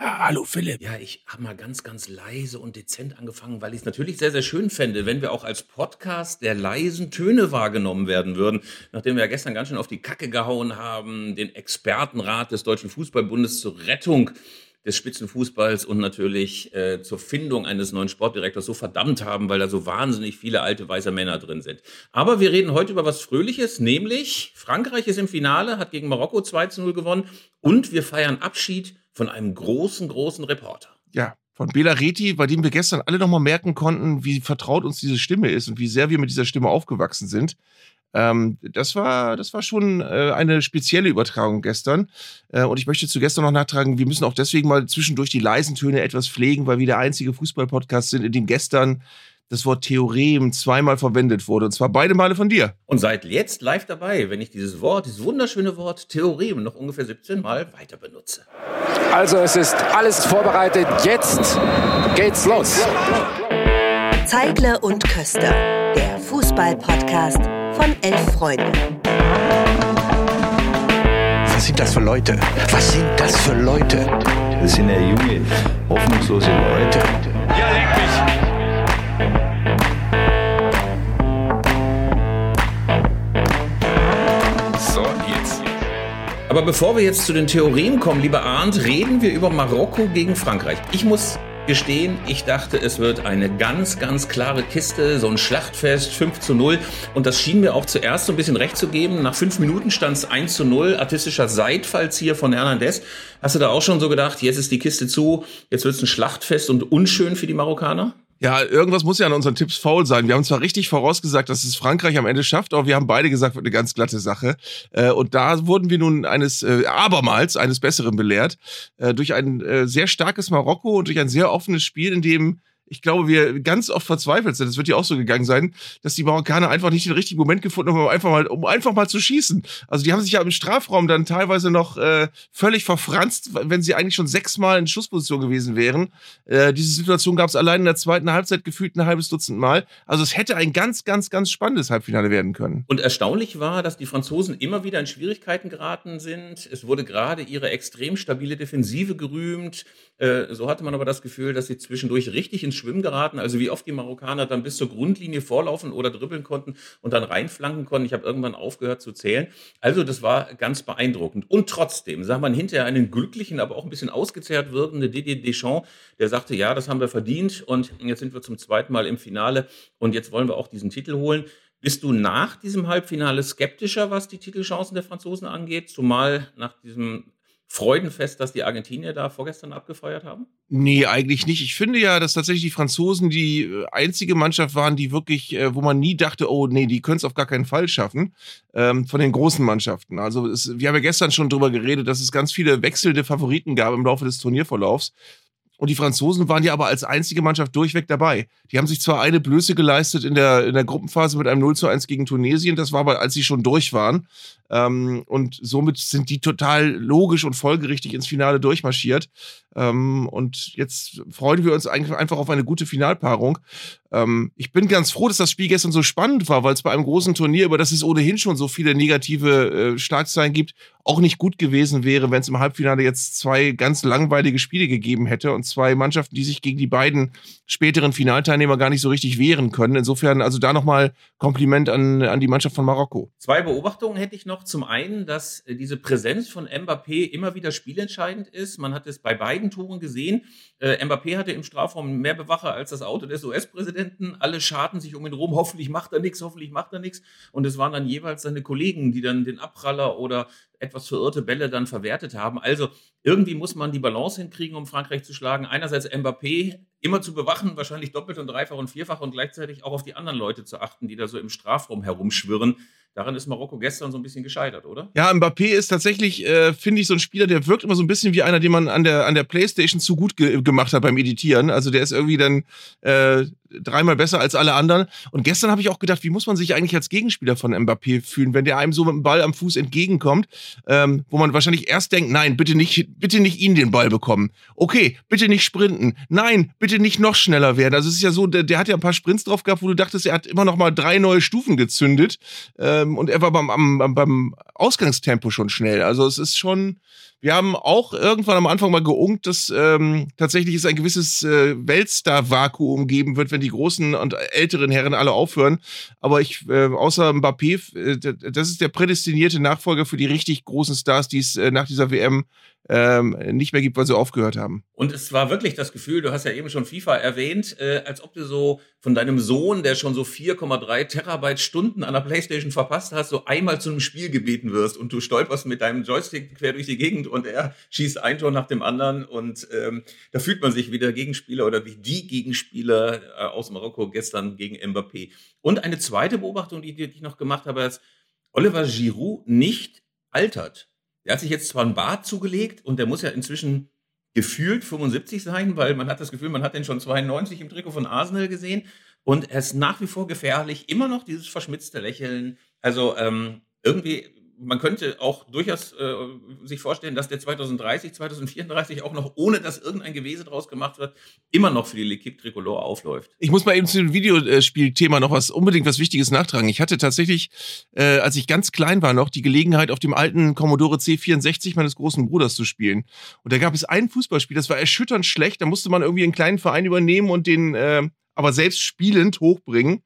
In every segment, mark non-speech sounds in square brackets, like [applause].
Hallo Philipp. Ja, ich habe mal ganz, ganz leise und dezent angefangen, weil ich es natürlich sehr, sehr schön fände, wenn wir auch als Podcast der leisen Töne wahrgenommen werden würden. Nachdem wir ja gestern ganz schön auf die Kacke gehauen haben, den Expertenrat des Deutschen Fußballbundes zur Rettung des Spitzenfußballs und natürlich äh, zur Findung eines neuen Sportdirektors so verdammt haben, weil da so wahnsinnig viele alte weiße Männer drin sind. Aber wir reden heute über was Fröhliches, nämlich Frankreich ist im Finale, hat gegen Marokko 2 zu 0 gewonnen und wir feiern Abschied von einem großen, großen Reporter. Ja, von Bela Reti, bei dem wir gestern alle nochmal merken konnten, wie vertraut uns diese Stimme ist und wie sehr wir mit dieser Stimme aufgewachsen sind. Ähm, das, war, das war schon äh, eine spezielle Übertragung gestern. Äh, und ich möchte zu gestern noch nachtragen, wir müssen auch deswegen mal zwischendurch die leisen Töne etwas pflegen, weil wir der einzige Fußballpodcast sind, in dem gestern das Wort Theorem zweimal verwendet wurde. Und zwar beide Male von dir. Und seid jetzt live dabei, wenn ich dieses Wort, dieses wunderschöne Wort Theorem noch ungefähr 17 Mal weiter benutze. Also es ist alles vorbereitet. Jetzt geht's los. Zeigler und Köster, der Fußball-Podcast von elf Freunden. Was sind das für Leute? Was sind das für Leute? Das sind ja junge, hoffnungslose Leute. Ja, Aber bevor wir jetzt zu den Theorien kommen, lieber Arndt, reden wir über Marokko gegen Frankreich. Ich muss gestehen, ich dachte, es wird eine ganz, ganz klare Kiste, so ein Schlachtfest, 5 zu 0. Und das schien mir auch zuerst so ein bisschen recht zu geben. Nach fünf Minuten stand es 1 zu 0, artistischer Seitfallzieher von Hernandez. Hast du da auch schon so gedacht, jetzt ist die Kiste zu, jetzt wird es ein Schlachtfest und unschön für die Marokkaner? Ja, irgendwas muss ja an unseren Tipps faul sein. Wir haben zwar richtig vorausgesagt, dass es Frankreich am Ende schafft, aber wir haben beide gesagt, wird eine ganz glatte Sache. Äh, und da wurden wir nun eines, äh, abermals eines Besseren belehrt, äh, durch ein sehr starkes Marokko und durch ein sehr offenes Spiel, in dem ich glaube, wir ganz oft verzweifelt sind, das wird ja auch so gegangen sein, dass die Marokkaner einfach nicht den richtigen Moment gefunden haben, um einfach mal, um einfach mal zu schießen. Also die haben sich ja im Strafraum dann teilweise noch äh, völlig verfranst, wenn sie eigentlich schon sechsmal in Schussposition gewesen wären. Äh, diese Situation gab es allein in der zweiten Halbzeit gefühlt ein halbes Dutzend Mal. Also es hätte ein ganz, ganz, ganz spannendes Halbfinale werden können. Und erstaunlich war, dass die Franzosen immer wieder in Schwierigkeiten geraten sind. Es wurde gerade ihre extrem stabile Defensive gerühmt. Äh, so hatte man aber das Gefühl, dass sie zwischendurch richtig ins Schwimmen geraten. Also wie oft die Marokkaner dann bis zur Grundlinie vorlaufen oder dribbeln konnten und dann reinflanken konnten. Ich habe irgendwann aufgehört zu zählen. Also das war ganz beeindruckend. Und trotzdem sah man hinterher einen glücklichen, aber auch ein bisschen ausgezehrt wirkende Didier Deschamps, der sagte, ja, das haben wir verdient und jetzt sind wir zum zweiten Mal im Finale und jetzt wollen wir auch diesen Titel holen. Bist du nach diesem Halbfinale skeptischer, was die Titelchancen der Franzosen angeht? Zumal nach diesem Freudenfest, das die Argentinier da vorgestern abgefeuert haben? Nee, eigentlich nicht. Ich finde ja, dass tatsächlich die Franzosen die äh, einzige Mannschaft waren, die wirklich, äh, wo man nie dachte, oh nee, die können es auf gar keinen Fall schaffen, ähm, von den großen Mannschaften. Also es, wir haben ja gestern schon drüber geredet, dass es ganz viele wechselnde Favoriten gab im Laufe des Turnierverlaufs. Und die Franzosen waren ja aber als einzige Mannschaft durchweg dabei. Die haben sich zwar eine Blöße geleistet in der, in der Gruppenphase mit einem 0 zu 1 gegen Tunesien, das war aber, als sie schon durch waren. Ähm, und somit sind die total logisch und folgerichtig ins Finale durchmarschiert. Ähm, und jetzt freuen wir uns einfach auf eine gute Finalpaarung. Ähm, ich bin ganz froh, dass das Spiel gestern so spannend war, weil es bei einem großen Turnier, über das es ohnehin schon so viele negative äh, Schlagzeilen gibt, auch nicht gut gewesen wäre, wenn es im Halbfinale jetzt zwei ganz langweilige Spiele gegeben hätte und zwei Mannschaften, die sich gegen die beiden späteren Finalteilnehmer gar nicht so richtig wehren können. Insofern also da nochmal Kompliment an, an die Mannschaft von Marokko. Zwei Beobachtungen hätte ich noch. Zum einen, dass äh, diese Präsenz von Mbappé immer wieder spielentscheidend ist. Man hat es bei beiden Toren gesehen. Äh, Mbappé hatte im Strafraum mehr Bewacher als das Auto des US-Präsidenten. Alle scharten sich um ihn rum. Hoffentlich macht er nichts, hoffentlich macht er nichts. Und es waren dann jeweils seine Kollegen, die dann den Abpraller oder etwas verirrte Bälle dann verwertet haben. Also irgendwie muss man die Balance hinkriegen, um Frankreich zu schlagen. Einerseits Mbappé immer zu bewachen, wahrscheinlich doppelt und dreifach und vierfach und gleichzeitig auch auf die anderen Leute zu achten, die da so im Strafraum herumschwirren. Daran ist Marokko gestern so ein bisschen gescheitert, oder? Ja, Mbappé ist tatsächlich, äh, finde ich, so ein Spieler, der wirkt immer so ein bisschen wie einer, den man an der, an der Playstation zu gut ge gemacht hat beim Editieren. Also der ist irgendwie dann äh, dreimal besser als alle anderen. Und gestern habe ich auch gedacht, wie muss man sich eigentlich als Gegenspieler von Mbappé fühlen, wenn der einem so mit dem Ball am Fuß entgegenkommt, ähm, wo man wahrscheinlich erst denkt, nein, bitte nicht, bitte nicht ihn den Ball bekommen. Okay, bitte nicht sprinten. Nein, bitte nicht noch schneller werden. Also es ist ja so, der, der hat ja ein paar Sprints drauf gehabt, wo du dachtest, er hat immer noch mal drei neue Stufen gezündet. Ähm, und er war beim, am, beim Ausgangstempo schon schnell. Also es ist schon, Wir haben auch irgendwann am Anfang mal geungt, dass ähm, tatsächlich es ein gewisses äh, Weltstar-Vakuum geben wird, wenn die großen und älteren Herren alle aufhören. Aber ich, äh, außer Mbappé, äh, das ist der prädestinierte Nachfolger für die richtig großen Stars, die es äh, nach dieser WM ähm, nicht mehr gibt, weil sie aufgehört haben. Und es war wirklich das Gefühl, du hast ja eben schon FIFA erwähnt, äh, als ob du so von deinem Sohn, der schon so 4,3 Terabyte Stunden an der Playstation verpasst hast, so einmal zu einem Spiel gebeten wirst und du stolperst mit deinem Joystick quer durch die Gegend und er schießt ein Tor nach dem anderen und ähm, da fühlt man sich wie der Gegenspieler oder wie die Gegenspieler äh, aus Marokko gestern gegen Mbappé. Und eine zweite Beobachtung, die, die ich noch gemacht habe, ist, Oliver Giroud nicht altert. Der hat sich jetzt zwar ein Bart zugelegt und der muss ja inzwischen gefühlt 75 sein, weil man hat das Gefühl, man hat den schon 92 im Trikot von Arsenal gesehen. Und er ist nach wie vor gefährlich, immer noch dieses verschmitzte Lächeln. Also ähm, irgendwie man könnte auch durchaus äh, sich vorstellen, dass der 2030, 2034 auch noch, ohne dass irgendein Gewese draus gemacht wird, immer noch für die L'Equipe Tricolore aufläuft. Ich muss mal eben zu dem Videospielthema noch was unbedingt was Wichtiges nachtragen. Ich hatte tatsächlich, äh, als ich ganz klein war noch, die Gelegenheit, auf dem alten Commodore C64 meines großen Bruders zu spielen. Und da gab es ein Fußballspiel, das war erschütternd schlecht. Da musste man irgendwie einen kleinen Verein übernehmen und den äh, aber selbst spielend hochbringen.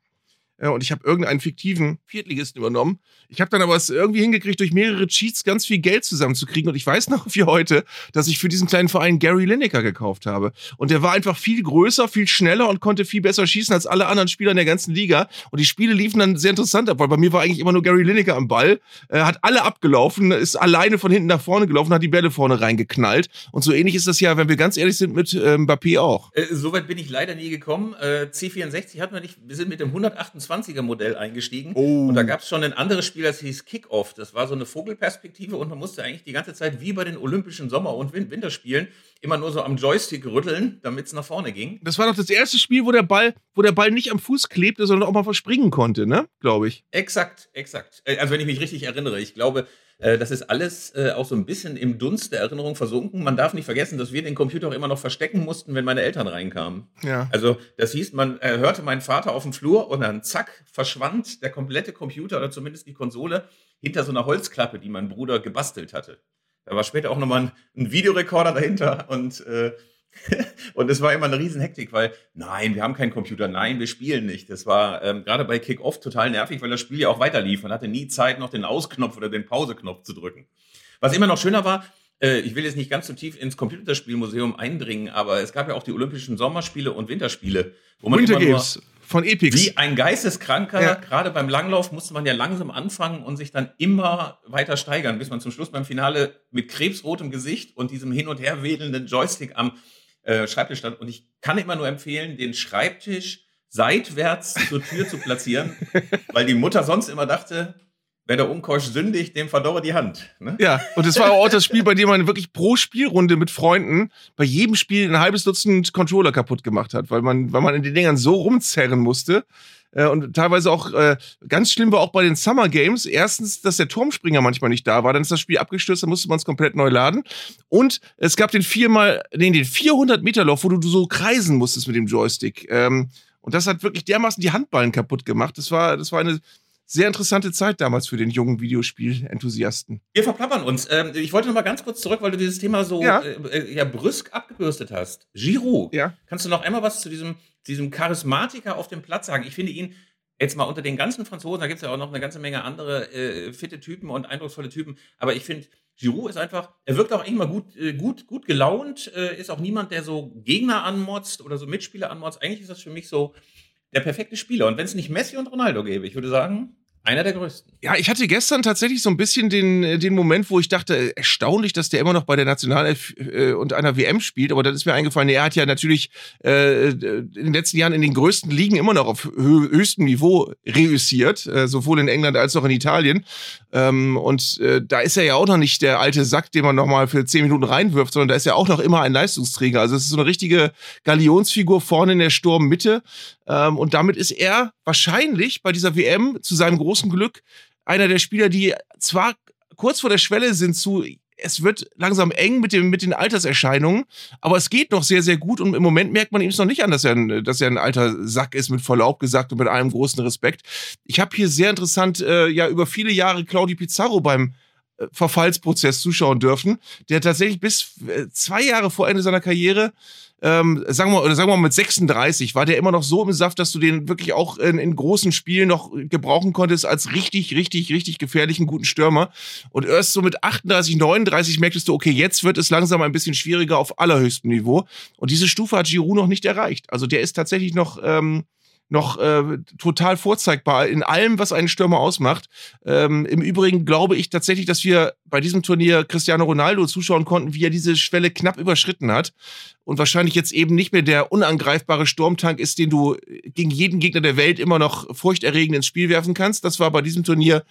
Ja, und ich habe irgendeinen fiktiven Viertligisten übernommen. Ich habe dann aber es irgendwie hingekriegt, durch mehrere Cheats ganz viel Geld zusammenzukriegen. Und ich weiß [laughs] noch wie heute, dass ich für diesen kleinen Verein Gary Lineker gekauft habe. Und der war einfach viel größer, viel schneller und konnte viel besser schießen als alle anderen Spieler in der ganzen Liga. Und die Spiele liefen dann sehr interessant ab, weil bei mir war eigentlich immer nur Gary Lineker am Ball, äh, hat alle abgelaufen, ist alleine von hinten nach vorne gelaufen, hat die Bälle vorne reingeknallt. Und so ähnlich ist das ja, wenn wir ganz ehrlich sind, mit äh, Mbappé auch. Äh, Soweit bin ich leider nie gekommen. Äh, C64 hat man nicht, wir sind mit dem 128 20er Modell eingestiegen. Oh. Und da gab es schon ein anderes Spiel, das hieß Kickoff. Das war so eine Vogelperspektive und man musste eigentlich die ganze Zeit wie bei den Olympischen Sommer- und Winterspielen immer nur so am Joystick rütteln, damit es nach vorne ging. Das war doch das erste Spiel, wo der Ball, wo der Ball nicht am Fuß klebte, sondern auch mal verspringen konnte, ne? Glaube ich. Exakt, exakt. Äh, also wenn ich mich richtig erinnere, ich glaube, das ist alles äh, auch so ein bisschen im Dunst der Erinnerung versunken. Man darf nicht vergessen, dass wir den Computer auch immer noch verstecken mussten, wenn meine Eltern reinkamen. Ja. Also das hieß, man äh, hörte meinen Vater auf dem Flur und dann zack, verschwand der komplette Computer oder zumindest die Konsole hinter so einer Holzklappe, die mein Bruder gebastelt hatte. Da war später auch nochmal ein, ein Videorekorder dahinter und äh, [laughs] und es war immer eine riesen Hektik, weil nein, wir haben keinen Computer, nein, wir spielen nicht. Das war ähm, gerade bei Kick-Off total nervig, weil das Spiel ja auch weiter lief. Man hatte nie Zeit, noch den Ausknopf oder den Pauseknopf zu drücken. Was immer noch schöner war, äh, ich will jetzt nicht ganz so tief ins Computerspielmuseum eindringen, aber es gab ja auch die Olympischen Sommerspiele und Winterspiele, wo man Winter immer von Epix. Wie ein Geisteskranker, ja. gerade beim Langlauf musste man ja langsam anfangen und sich dann immer weiter steigern, bis man zum Schluss beim Finale mit krebsrotem Gesicht und diesem hin und her wedelnden Joystick am äh, Schreibtisch stand. Und ich kann immer nur empfehlen, den Schreibtisch seitwärts zur Tür zu platzieren, [laughs] weil die Mutter sonst immer dachte, wer der Umkeusch sündigt, dem verdorre die Hand. Ne? Ja, und es war auch das Spiel, bei dem man wirklich pro Spielrunde mit Freunden bei jedem Spiel ein halbes Dutzend Controller kaputt gemacht hat, weil man, weil man in den Dingern so rumzerren musste. Äh, und teilweise auch äh, ganz schlimm war auch bei den Summer Games. Erstens, dass der Turmspringer manchmal nicht da war, dann ist das Spiel abgestürzt, dann musste man es komplett neu laden. Und es gab den viermal, nee, den 400 Meter Lauf, wo du so kreisen musstest mit dem Joystick. Ähm, und das hat wirklich dermaßen die Handballen kaputt gemacht. Das war, das war eine sehr interessante Zeit damals für den jungen Videospiel-Enthusiasten. Wir verplappern uns. Ähm, ich wollte noch mal ganz kurz zurück, weil du dieses Thema so ja. Äh, äh, ja, brüsk abgebürstet hast. Giro, ja. kannst du noch einmal was zu diesem, diesem Charismatiker auf dem Platz sagen? Ich finde ihn jetzt mal unter den ganzen Franzosen, da gibt es ja auch noch eine ganze Menge andere äh, fitte Typen und eindrucksvolle Typen, aber ich finde, Giroud ist einfach, er wirkt auch immer gut, äh, gut, gut gelaunt, äh, ist auch niemand, der so Gegner anmotzt oder so Mitspieler anmotzt. Eigentlich ist das für mich so der perfekte Spieler. Und wenn es nicht Messi und Ronaldo gäbe, ich würde sagen, einer der größten. Ja, ich hatte gestern tatsächlich so ein bisschen den, äh, den Moment, wo ich dachte, äh, erstaunlich, dass der immer noch bei der Nationalelf äh, und einer WM spielt. Aber dann ist mir eingefallen, er hat ja natürlich äh, in den letzten Jahren in den größten Ligen immer noch auf höchstem Niveau reüssiert, äh, sowohl in England als auch in Italien. Ähm, und äh, da ist er ja auch noch nicht der alte Sack, den man nochmal für zehn Minuten reinwirft, sondern da ist er auch noch immer ein Leistungsträger. Also es ist so eine richtige Galionsfigur vorne in der Sturmmitte. Ähm, und damit ist er wahrscheinlich bei dieser WM zu seinem großen Glück einer der Spieler, die zwar kurz vor der Schwelle sind zu es wird langsam eng mit, dem, mit den Alterserscheinungen, aber es geht noch sehr, sehr gut und im Moment merkt man ihm es noch nicht an, dass er, ein, dass er ein alter Sack ist, mit Verlaub gesagt und mit allem großen Respekt. Ich habe hier sehr interessant, äh, ja, über viele Jahre Claudio Pizarro beim Verfallsprozess zuschauen dürfen, der tatsächlich bis äh, zwei Jahre vor Ende seiner Karriere ähm, sagen wir, oder sagen wir mal mit 36 war der immer noch so im Saft, dass du den wirklich auch in, in großen Spielen noch gebrauchen konntest als richtig, richtig, richtig gefährlichen guten Stürmer. Und erst so mit 38, 39 merktest du, okay, jetzt wird es langsam ein bisschen schwieriger auf allerhöchstem Niveau. Und diese Stufe hat Giroud noch nicht erreicht. Also der ist tatsächlich noch ähm, noch äh, total vorzeigbar in allem, was einen Stürmer ausmacht. Ähm, Im Übrigen glaube ich tatsächlich, dass wir bei diesem Turnier Cristiano Ronaldo zuschauen konnten, wie er diese Schwelle knapp überschritten hat und wahrscheinlich jetzt eben nicht mehr der unangreifbare Sturmtank ist, den du gegen jeden Gegner der Welt immer noch furchterregend ins Spiel werfen kannst. Das war bei diesem Turnier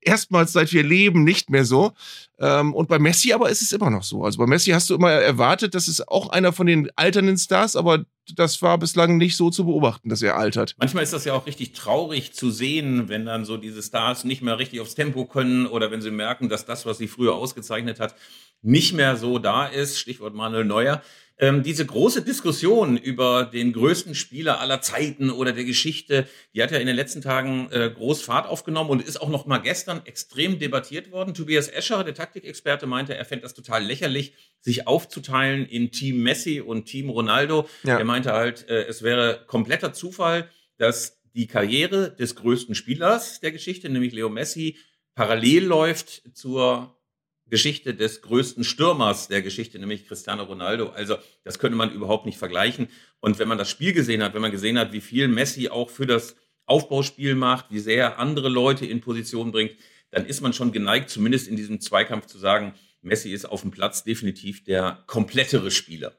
erstmals seit wir leben nicht mehr so. Ähm, und bei Messi aber ist es immer noch so. Also bei Messi hast du immer erwartet, das ist auch einer von den alternden Stars, aber das war bislang nicht so zu beobachten, dass er altert. Manchmal ist das ja auch richtig traurig zu sehen, wenn dann so diese Stars nicht mehr richtig aufs Tempo können oder wenn sie merken, dass das, was sie früher ausgezeichnet hat, nicht mehr so da ist. Stichwort Manuel Neuer. Ähm, diese große Diskussion über den größten Spieler aller Zeiten oder der Geschichte, die hat ja in den letzten Tagen äh, groß Fahrt aufgenommen und ist auch noch mal gestern extrem debattiert worden. Tobias Escher, der Taktikexperte, meinte, er fände das total lächerlich, sich aufzuteilen in Team Messi und Team Ronaldo. Ja. Er meinte halt, äh, es wäre kompletter Zufall, dass die Karriere des größten Spielers der Geschichte, nämlich Leo Messi, parallel läuft zur Geschichte des größten Stürmers der Geschichte, nämlich Cristiano Ronaldo. Also das könnte man überhaupt nicht vergleichen. Und wenn man das Spiel gesehen hat, wenn man gesehen hat, wie viel Messi auch für das Aufbauspiel macht, wie sehr er andere Leute in Position bringt, dann ist man schon geneigt, zumindest in diesem Zweikampf zu sagen, Messi ist auf dem Platz definitiv der komplettere Spieler.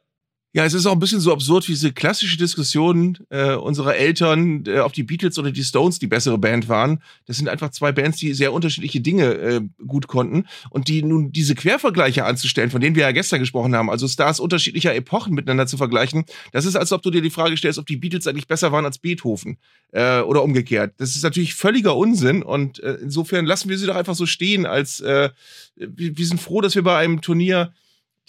Ja, es ist auch ein bisschen so absurd wie diese klassische Diskussion äh, unserer Eltern, äh, ob die Beatles oder die Stones die bessere Band waren. Das sind einfach zwei Bands, die sehr unterschiedliche Dinge äh, gut konnten. Und die nun diese Quervergleiche anzustellen, von denen wir ja gestern gesprochen haben, also Stars unterschiedlicher Epochen miteinander zu vergleichen, das ist, als ob du dir die Frage stellst, ob die Beatles eigentlich besser waren als Beethoven äh, oder umgekehrt. Das ist natürlich völliger Unsinn und äh, insofern lassen wir sie doch einfach so stehen, als äh, wir, wir sind froh, dass wir bei einem Turnier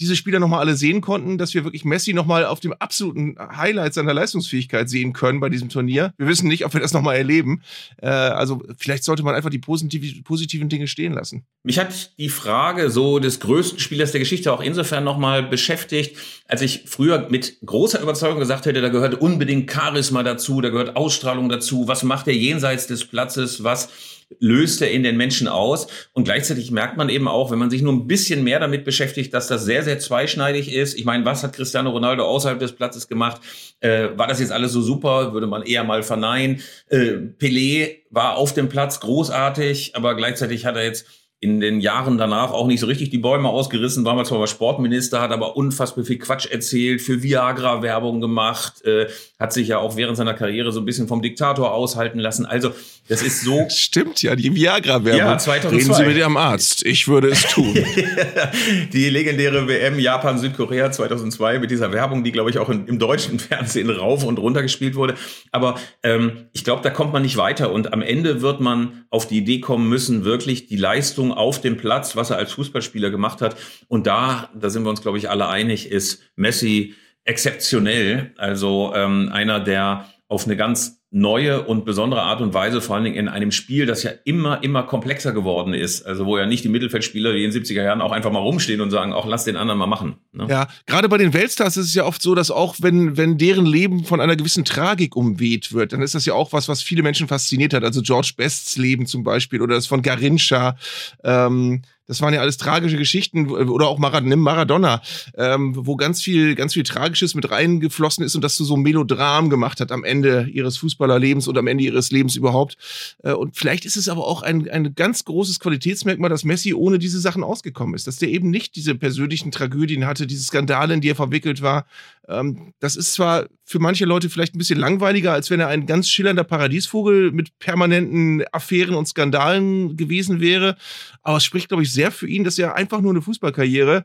diese Spieler nochmal alle sehen konnten, dass wir wirklich Messi nochmal auf dem absoluten Highlight seiner Leistungsfähigkeit sehen können bei diesem Turnier. Wir wissen nicht, ob wir das nochmal erleben. Äh, also vielleicht sollte man einfach die positiv positiven Dinge stehen lassen. Mich hat die Frage so des größten Spielers der Geschichte auch insofern nochmal beschäftigt, als ich früher mit großer Überzeugung gesagt hätte, da gehört unbedingt Charisma dazu, da gehört Ausstrahlung dazu. Was macht er jenseits des Platzes? Was löst er in den Menschen aus. Und gleichzeitig merkt man eben auch, wenn man sich nur ein bisschen mehr damit beschäftigt, dass das sehr, sehr zweischneidig ist. Ich meine, was hat Cristiano Ronaldo außerhalb des Platzes gemacht? Äh, war das jetzt alles so super? Würde man eher mal verneinen. Äh, Pelé war auf dem Platz großartig, aber gleichzeitig hat er jetzt in den Jahren danach auch nicht so richtig die Bäume ausgerissen, war mal zwar Sportminister, hat aber unfassbar viel Quatsch erzählt, für Viagra Werbung gemacht, äh, hat sich ja auch während seiner Karriere so ein bisschen vom Diktator aushalten lassen. Also das ist so. [laughs] Stimmt ja, die Viagra-Werbung. Ja, 2002. Reden Sie mit Ihrem Arzt. Ich würde es tun. [laughs] die legendäre WM Japan-Südkorea 2002 mit dieser Werbung, die, glaube ich, auch im, im, deutschen Fernsehen rauf und runter gespielt wurde. Aber ähm, ich glaube, da kommt man nicht weiter. Und am Ende wird man auf die Idee kommen müssen, wirklich die Leistung auf dem Platz, was er als Fußballspieler gemacht hat. Und da, da sind wir uns, glaube ich, alle einig, ist Messi exzeptionell. Also ähm, einer, der auf eine ganz neue und besondere Art und Weise, vor allen Dingen in einem Spiel, das ja immer, immer komplexer geworden ist. Also wo ja nicht die Mittelfeldspieler wie in den 70er Jahren auch einfach mal rumstehen und sagen, auch lass den anderen mal machen. Ne? Ja, gerade bei den Weltstars ist es ja oft so, dass auch wenn, wenn deren Leben von einer gewissen Tragik umweht wird, dann ist das ja auch was, was viele Menschen fasziniert hat. Also George Bests Leben zum Beispiel oder das von Garincha. Ähm, das waren ja alles tragische Geschichten oder auch Maradona, ähm, wo ganz viel, ganz viel Tragisches mit reingeflossen ist und das zu so einem Melodram gemacht hat am Ende ihres Fußballerlebens und am Ende ihres Lebens überhaupt. Äh, und vielleicht ist es aber auch ein, ein ganz großes Qualitätsmerkmal, dass Messi ohne diese Sachen ausgekommen ist, dass der eben nicht diese persönlichen Tragödien hatte, diese Skandale, in die er verwickelt war. Ähm, das ist zwar für manche Leute vielleicht ein bisschen langweiliger, als wenn er ein ganz schillernder Paradiesvogel mit permanenten Affären und Skandalen gewesen wäre. Aber es spricht, glaube ich, sehr für ihn, dass er einfach nur eine Fußballkarriere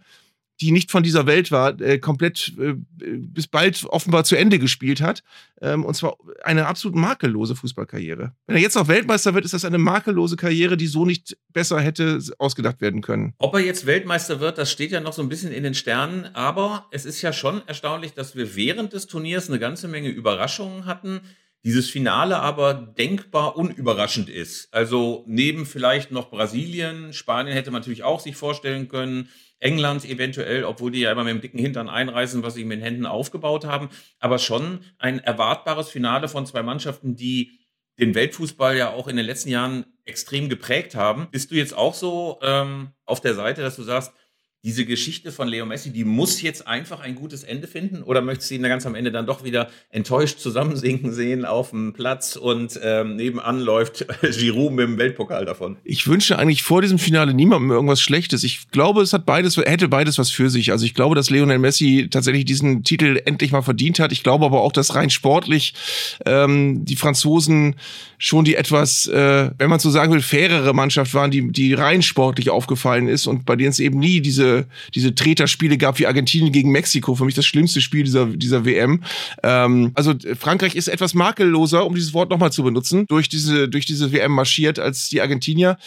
die nicht von dieser Welt war, äh, komplett äh, bis bald offenbar zu Ende gespielt hat. Ähm, und zwar eine absolut makellose Fußballkarriere. Wenn er jetzt noch Weltmeister wird, ist das eine makellose Karriere, die so nicht besser hätte ausgedacht werden können. Ob er jetzt Weltmeister wird, das steht ja noch so ein bisschen in den Sternen. Aber es ist ja schon erstaunlich, dass wir während des Turniers eine ganze Menge Überraschungen hatten dieses Finale aber denkbar unüberraschend ist. Also neben vielleicht noch Brasilien, Spanien hätte man natürlich auch sich vorstellen können, England eventuell, obwohl die ja immer mit dem dicken Hintern einreißen, was sie mit den Händen aufgebaut haben, aber schon ein erwartbares Finale von zwei Mannschaften, die den Weltfußball ja auch in den letzten Jahren extrem geprägt haben. Bist du jetzt auch so ähm, auf der Seite, dass du sagst, diese Geschichte von Leo Messi, die muss jetzt einfach ein gutes Ende finden? Oder möchtest du ihn ganz am Ende dann doch wieder enttäuscht zusammensinken sehen auf dem Platz und ähm, nebenan läuft [laughs] Giroud mit dem Weltpokal davon? Ich wünsche eigentlich vor diesem Finale niemandem irgendwas Schlechtes. Ich glaube, es hat beides, hätte beides was für sich. Also ich glaube, dass Lionel Messi tatsächlich diesen Titel endlich mal verdient hat. Ich glaube aber auch, dass rein sportlich ähm, die Franzosen schon die etwas, äh, wenn man so sagen will, fairere Mannschaft waren, die, die rein sportlich aufgefallen ist und bei denen es eben nie diese, diese Treterspiele gab wie Argentinien gegen Mexiko. Für mich das schlimmste Spiel dieser, dieser WM. Ähm, also Frankreich ist etwas makelloser, um dieses Wort nochmal zu benutzen, durch diese, durch diese WM marschiert als die Argentinier.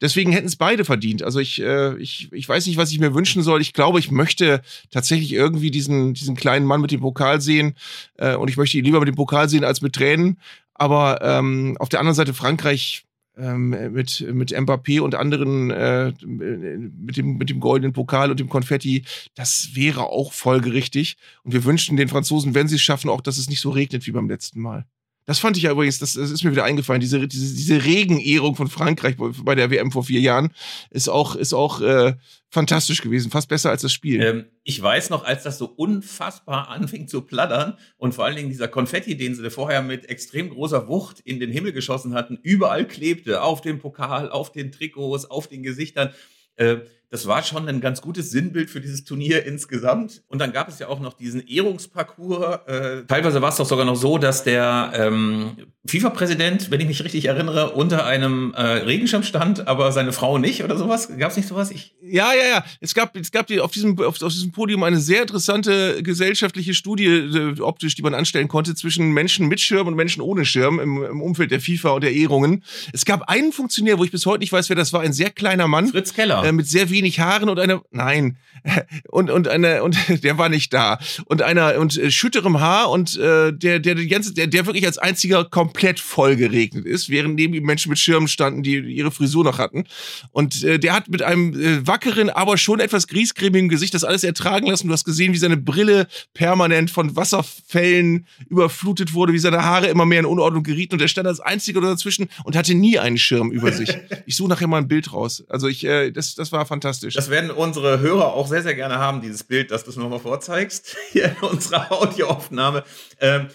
Deswegen hätten es beide verdient. Also ich, äh, ich, ich weiß nicht, was ich mir wünschen soll. Ich glaube, ich möchte tatsächlich irgendwie diesen, diesen kleinen Mann mit dem Pokal sehen. Äh, und ich möchte ihn lieber mit dem Pokal sehen als mit Tränen. Aber ähm, auf der anderen Seite Frankreich mit, mit Mbappé und anderen, äh, mit, dem, mit dem goldenen Pokal und dem Konfetti, das wäre auch folgerichtig. Und wir wünschen den Franzosen, wenn sie es schaffen, auch, dass es nicht so regnet wie beim letzten Mal. Das fand ich ja übrigens, das, das ist mir wieder eingefallen, diese, diese, diese Regenehrung von Frankreich bei der WM vor vier Jahren ist auch, ist auch äh, fantastisch gewesen, fast besser als das Spiel. Ähm, ich weiß noch, als das so unfassbar anfing zu plattern und vor allen Dingen dieser Konfetti, den sie vorher mit extrem großer Wucht in den Himmel geschossen hatten, überall klebte, auf dem Pokal, auf den Trikots, auf den Gesichtern. Äh, das war schon ein ganz gutes Sinnbild für dieses Turnier insgesamt. Und dann gab es ja auch noch diesen Ehrungsparcours. Äh, teilweise war es doch sogar noch so, dass der ähm, FIFA-Präsident, wenn ich mich richtig erinnere, unter einem äh, Regenschirm stand, aber seine Frau nicht oder sowas. Gab es nicht sowas? Ich ja, ja, ja. Es gab, es gab auf, diesem, auf, auf diesem Podium eine sehr interessante gesellschaftliche Studie äh, optisch, die man anstellen konnte zwischen Menschen mit Schirm und Menschen ohne Schirm im, im Umfeld der FIFA und der Ehrungen. Es gab einen Funktionär, wo ich bis heute nicht weiß, wer das war, ein sehr kleiner Mann. Fritz Keller. Äh, mit sehr wenig wenig Haaren und eine, nein, [laughs] und, und eine, und [laughs] der war nicht da. Und einer, und äh, schütterem Haar und äh, der, der, die ganze, der, der wirklich als einziger komplett voll geregnet ist, während neben ihm Menschen mit Schirmen standen, die ihre Frisur noch hatten. Und äh, der hat mit einem äh, wackeren, aber schon etwas griesgrämigen Gesicht das alles ertragen lassen. Du hast gesehen, wie seine Brille permanent von Wasserfällen überflutet wurde, wie seine Haare immer mehr in Unordnung gerieten und er stand als einziger dazwischen und hatte nie einen Schirm über sich. [laughs] Ich suche nachher mal ein Bild raus. Also ich, äh, das, das war fantastisch fantastisch. Das werden unsere Hörer auch sehr, sehr gerne haben, dieses Bild, dass du es nochmal vorzeigst, [laughs] hier in unserer Audioaufnahme. Ähm,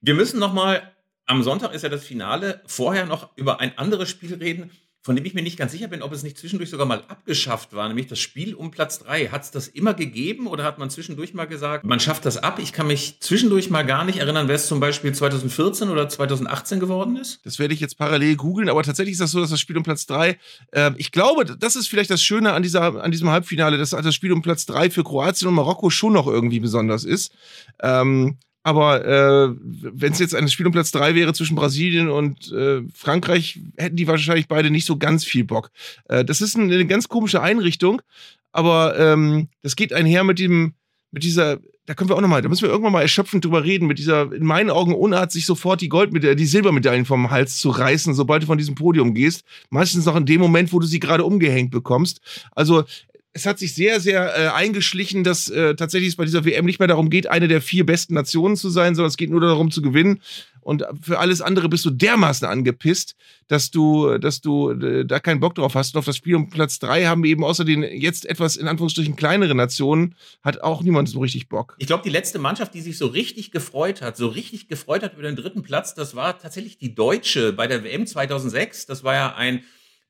wir müssen nochmal, am Sonntag ist ja das Finale, vorher noch über ein anderes Spiel reden von dem ich mir nicht ganz sicher bin, ob es nicht zwischendurch sogar mal abgeschafft war, nämlich das Spiel um Platz drei. Hat es das immer gegeben oder hat man zwischendurch mal gesagt, man schafft das ab? Ich kann mich zwischendurch mal gar nicht erinnern, wer es zum Beispiel 2014 oder 2018 geworden ist. Das werde ich jetzt parallel googeln, aber tatsächlich ist das so, dass das Spiel um Platz drei, äh, ich glaube, das ist vielleicht das Schöne an, dieser, an diesem Halbfinale, dass das Spiel um Platz drei für Kroatien und Marokko schon noch irgendwie besonders ist. Ähm, aber äh, wenn es jetzt ein Spiel um Platz drei wäre zwischen Brasilien und äh, Frankreich, hätten die wahrscheinlich beide nicht so ganz viel Bock. Äh, das ist eine, eine ganz komische Einrichtung, aber ähm, das geht einher mit dem, mit dieser, da können wir auch nochmal, da müssen wir irgendwann mal erschöpfend drüber reden, mit dieser, in meinen Augen Unart, sich sofort die Goldmedaille, die Silbermedaillen vom Hals zu reißen, sobald du von diesem Podium gehst. Meistens noch in dem Moment, wo du sie gerade umgehängt bekommst. Also es hat sich sehr, sehr äh, eingeschlichen, dass äh, tatsächlich es bei dieser WM nicht mehr darum geht, eine der vier besten Nationen zu sein, sondern es geht nur darum zu gewinnen. Und für alles andere bist du dermaßen angepisst, dass du, dass du äh, da keinen Bock drauf hast. Und auf das Spiel um Platz drei haben eben außer den jetzt etwas in Anführungsstrichen kleinere Nationen, hat auch niemand so richtig Bock. Ich glaube, die letzte Mannschaft, die sich so richtig gefreut hat, so richtig gefreut hat über den dritten Platz, das war tatsächlich die Deutsche bei der WM 2006. Das war ja ein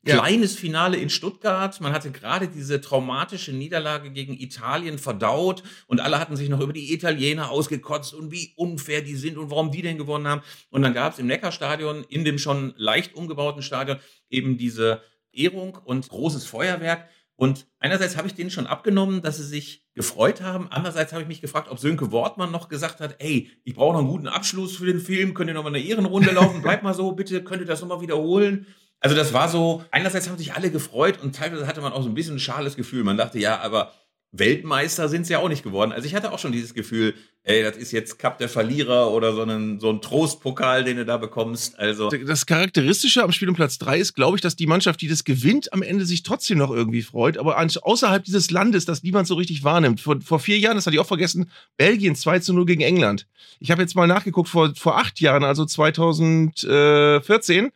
kleines Finale in Stuttgart. Man hatte gerade diese traumatische Niederlage gegen Italien verdaut und alle hatten sich noch über die Italiener ausgekotzt und wie unfair die sind und warum die denn gewonnen haben. Und dann gab es im Neckarstadion, in dem schon leicht umgebauten Stadion, eben diese Ehrung und großes Feuerwerk. Und einerseits habe ich denen schon abgenommen, dass sie sich gefreut haben. Andererseits habe ich mich gefragt, ob Sönke Wortmann noch gesagt hat, ey, ich brauche noch einen guten Abschluss für den Film, könnt ihr noch mal eine Ehrenrunde laufen, bleibt mal so, bitte, könnt ihr das noch mal wiederholen? Also das war so, einerseits haben sich alle gefreut und teilweise hatte man auch so ein bisschen ein schales Gefühl. Man dachte, ja, aber Weltmeister sind sie ja auch nicht geworden. Also ich hatte auch schon dieses Gefühl, ey, das ist jetzt Cup der Verlierer oder so ein, so ein Trostpokal, den du da bekommst. Also Das Charakteristische am Spiel um Platz 3 ist, glaube ich, dass die Mannschaft, die das gewinnt, am Ende sich trotzdem noch irgendwie freut, aber außerhalb dieses Landes, das niemand so richtig wahrnimmt. Vor, vor vier Jahren, das hatte ich auch vergessen, Belgien 2 zu 0 gegen England. Ich habe jetzt mal nachgeguckt, vor, vor acht Jahren, also 2014,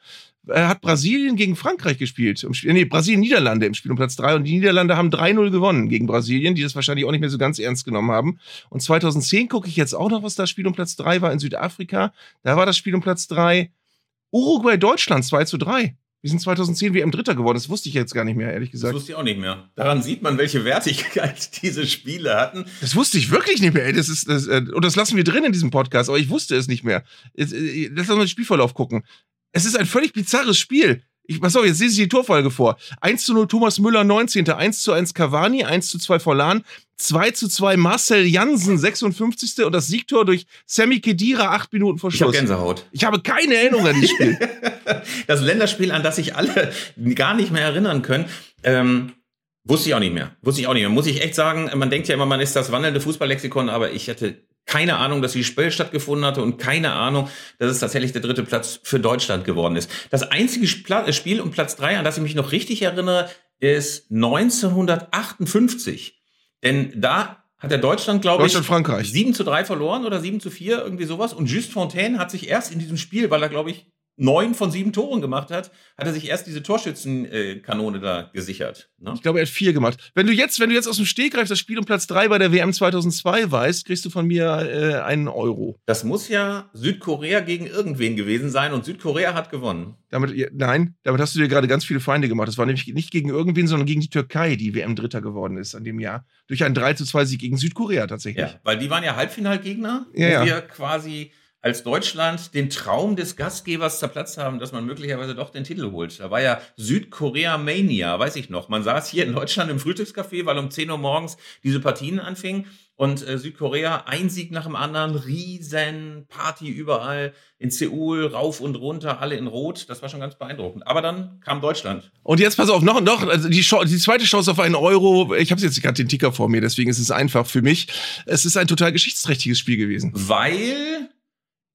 äh, hat Brasilien gegen Frankreich gespielt. Im Spiel, nee, Brasilien-Niederlande im Spiel um Platz 3 und die Niederlande haben 3-0 gewonnen gegen Brasilien, die das wahrscheinlich auch nicht mehr so ganz ernst genommen haben. Und 2010 gucke ich jetzt auch noch, was das Spiel um Platz 3 war in Südafrika. Da war das Spiel um Platz 3 Uruguay-Deutschland 2 zu 3. Wir sind 2010 WM Dritter geworden. Das wusste ich jetzt gar nicht mehr, ehrlich das gesagt. wusste ich auch nicht mehr. Daran sieht man, welche Wertigkeit [laughs] diese Spiele hatten. Das wusste ich wirklich nicht mehr. Ey. Das ist, das, äh, und das lassen wir drin in diesem Podcast, aber ich wusste es nicht mehr. Jetzt, äh, Lass uns mal den Spielverlauf gucken. Es ist ein völlig bizarres Spiel. Ich, pass auf, jetzt lese ich die Torfolge vor. 1 zu 0 Thomas Müller, 19. 1 zu 1 Cavani, 1 zu 2 Forlan, 2 zu 2 Marcel Jansen, 56. und das Siegtor durch Sammy Kedira, 8 Minuten vor Ich habe Schluss. Gänsehaut. Ich habe keine Erinnerung an dieses Spiel. [laughs] Das Länderspiel, an das sich alle gar nicht mehr erinnern können. Ähm, wusste ich auch nicht mehr. Wusste ich auch nicht mehr. Muss ich echt sagen, man denkt ja immer, man ist das wandelnde Fußballlexikon, aber ich hatte keine Ahnung, dass dieses Spiel stattgefunden hatte und keine Ahnung, dass es tatsächlich der dritte Platz für Deutschland geworden ist. Das einzige Spla- Spiel um Platz drei, an das ich mich noch richtig erinnere, ist 1958. Denn da hat der Deutschland, glaube ich, Deutschland, Frankreich. 7 zu 3 verloren oder 7 zu 4, irgendwie sowas. Und Just Fontaine hat sich erst in diesem Spiel, weil er, glaube ich, neun von sieben Toren gemacht hat, hat er sich erst diese Torschützenkanone da gesichert. Ne? Ich glaube, er hat vier gemacht. Wenn du jetzt, wenn du jetzt aus dem Stegreif das Spiel um Platz 3 bei der WM 2002 weißt, kriegst du von mir äh, einen Euro. Das muss ja Südkorea gegen irgendwen gewesen sein und Südkorea hat gewonnen. Damit, nein, damit hast du dir gerade ganz viele Feinde gemacht. Das war nämlich nicht gegen irgendwen, sondern gegen die Türkei, die WM Dritter geworden ist an dem Jahr. Durch einen 3 zu 2 Sieg gegen Südkorea tatsächlich. Ja, weil die waren ja Halbfinalgegner, Ja, ja. wir quasi als Deutschland den Traum des Gastgebers zerplatzt haben, dass man möglicherweise doch den Titel holt. Da war ja Südkorea Mania, weiß ich noch. Man saß hier in Deutschland im Frühstückscafé, weil um 10 Uhr morgens diese Partien anfingen und äh, Südkorea ein Sieg nach dem anderen, riesen Party überall in Seoul, rauf und runter, alle in Rot. Das war schon ganz beeindruckend. Aber dann kam Deutschland. Und jetzt pass auf, noch, noch, also die, die zweite Chance auf einen Euro. Ich habe jetzt gerade den Ticker vor mir, deswegen ist es einfach für mich. Es ist ein total geschichtsträchtiges Spiel gewesen. Weil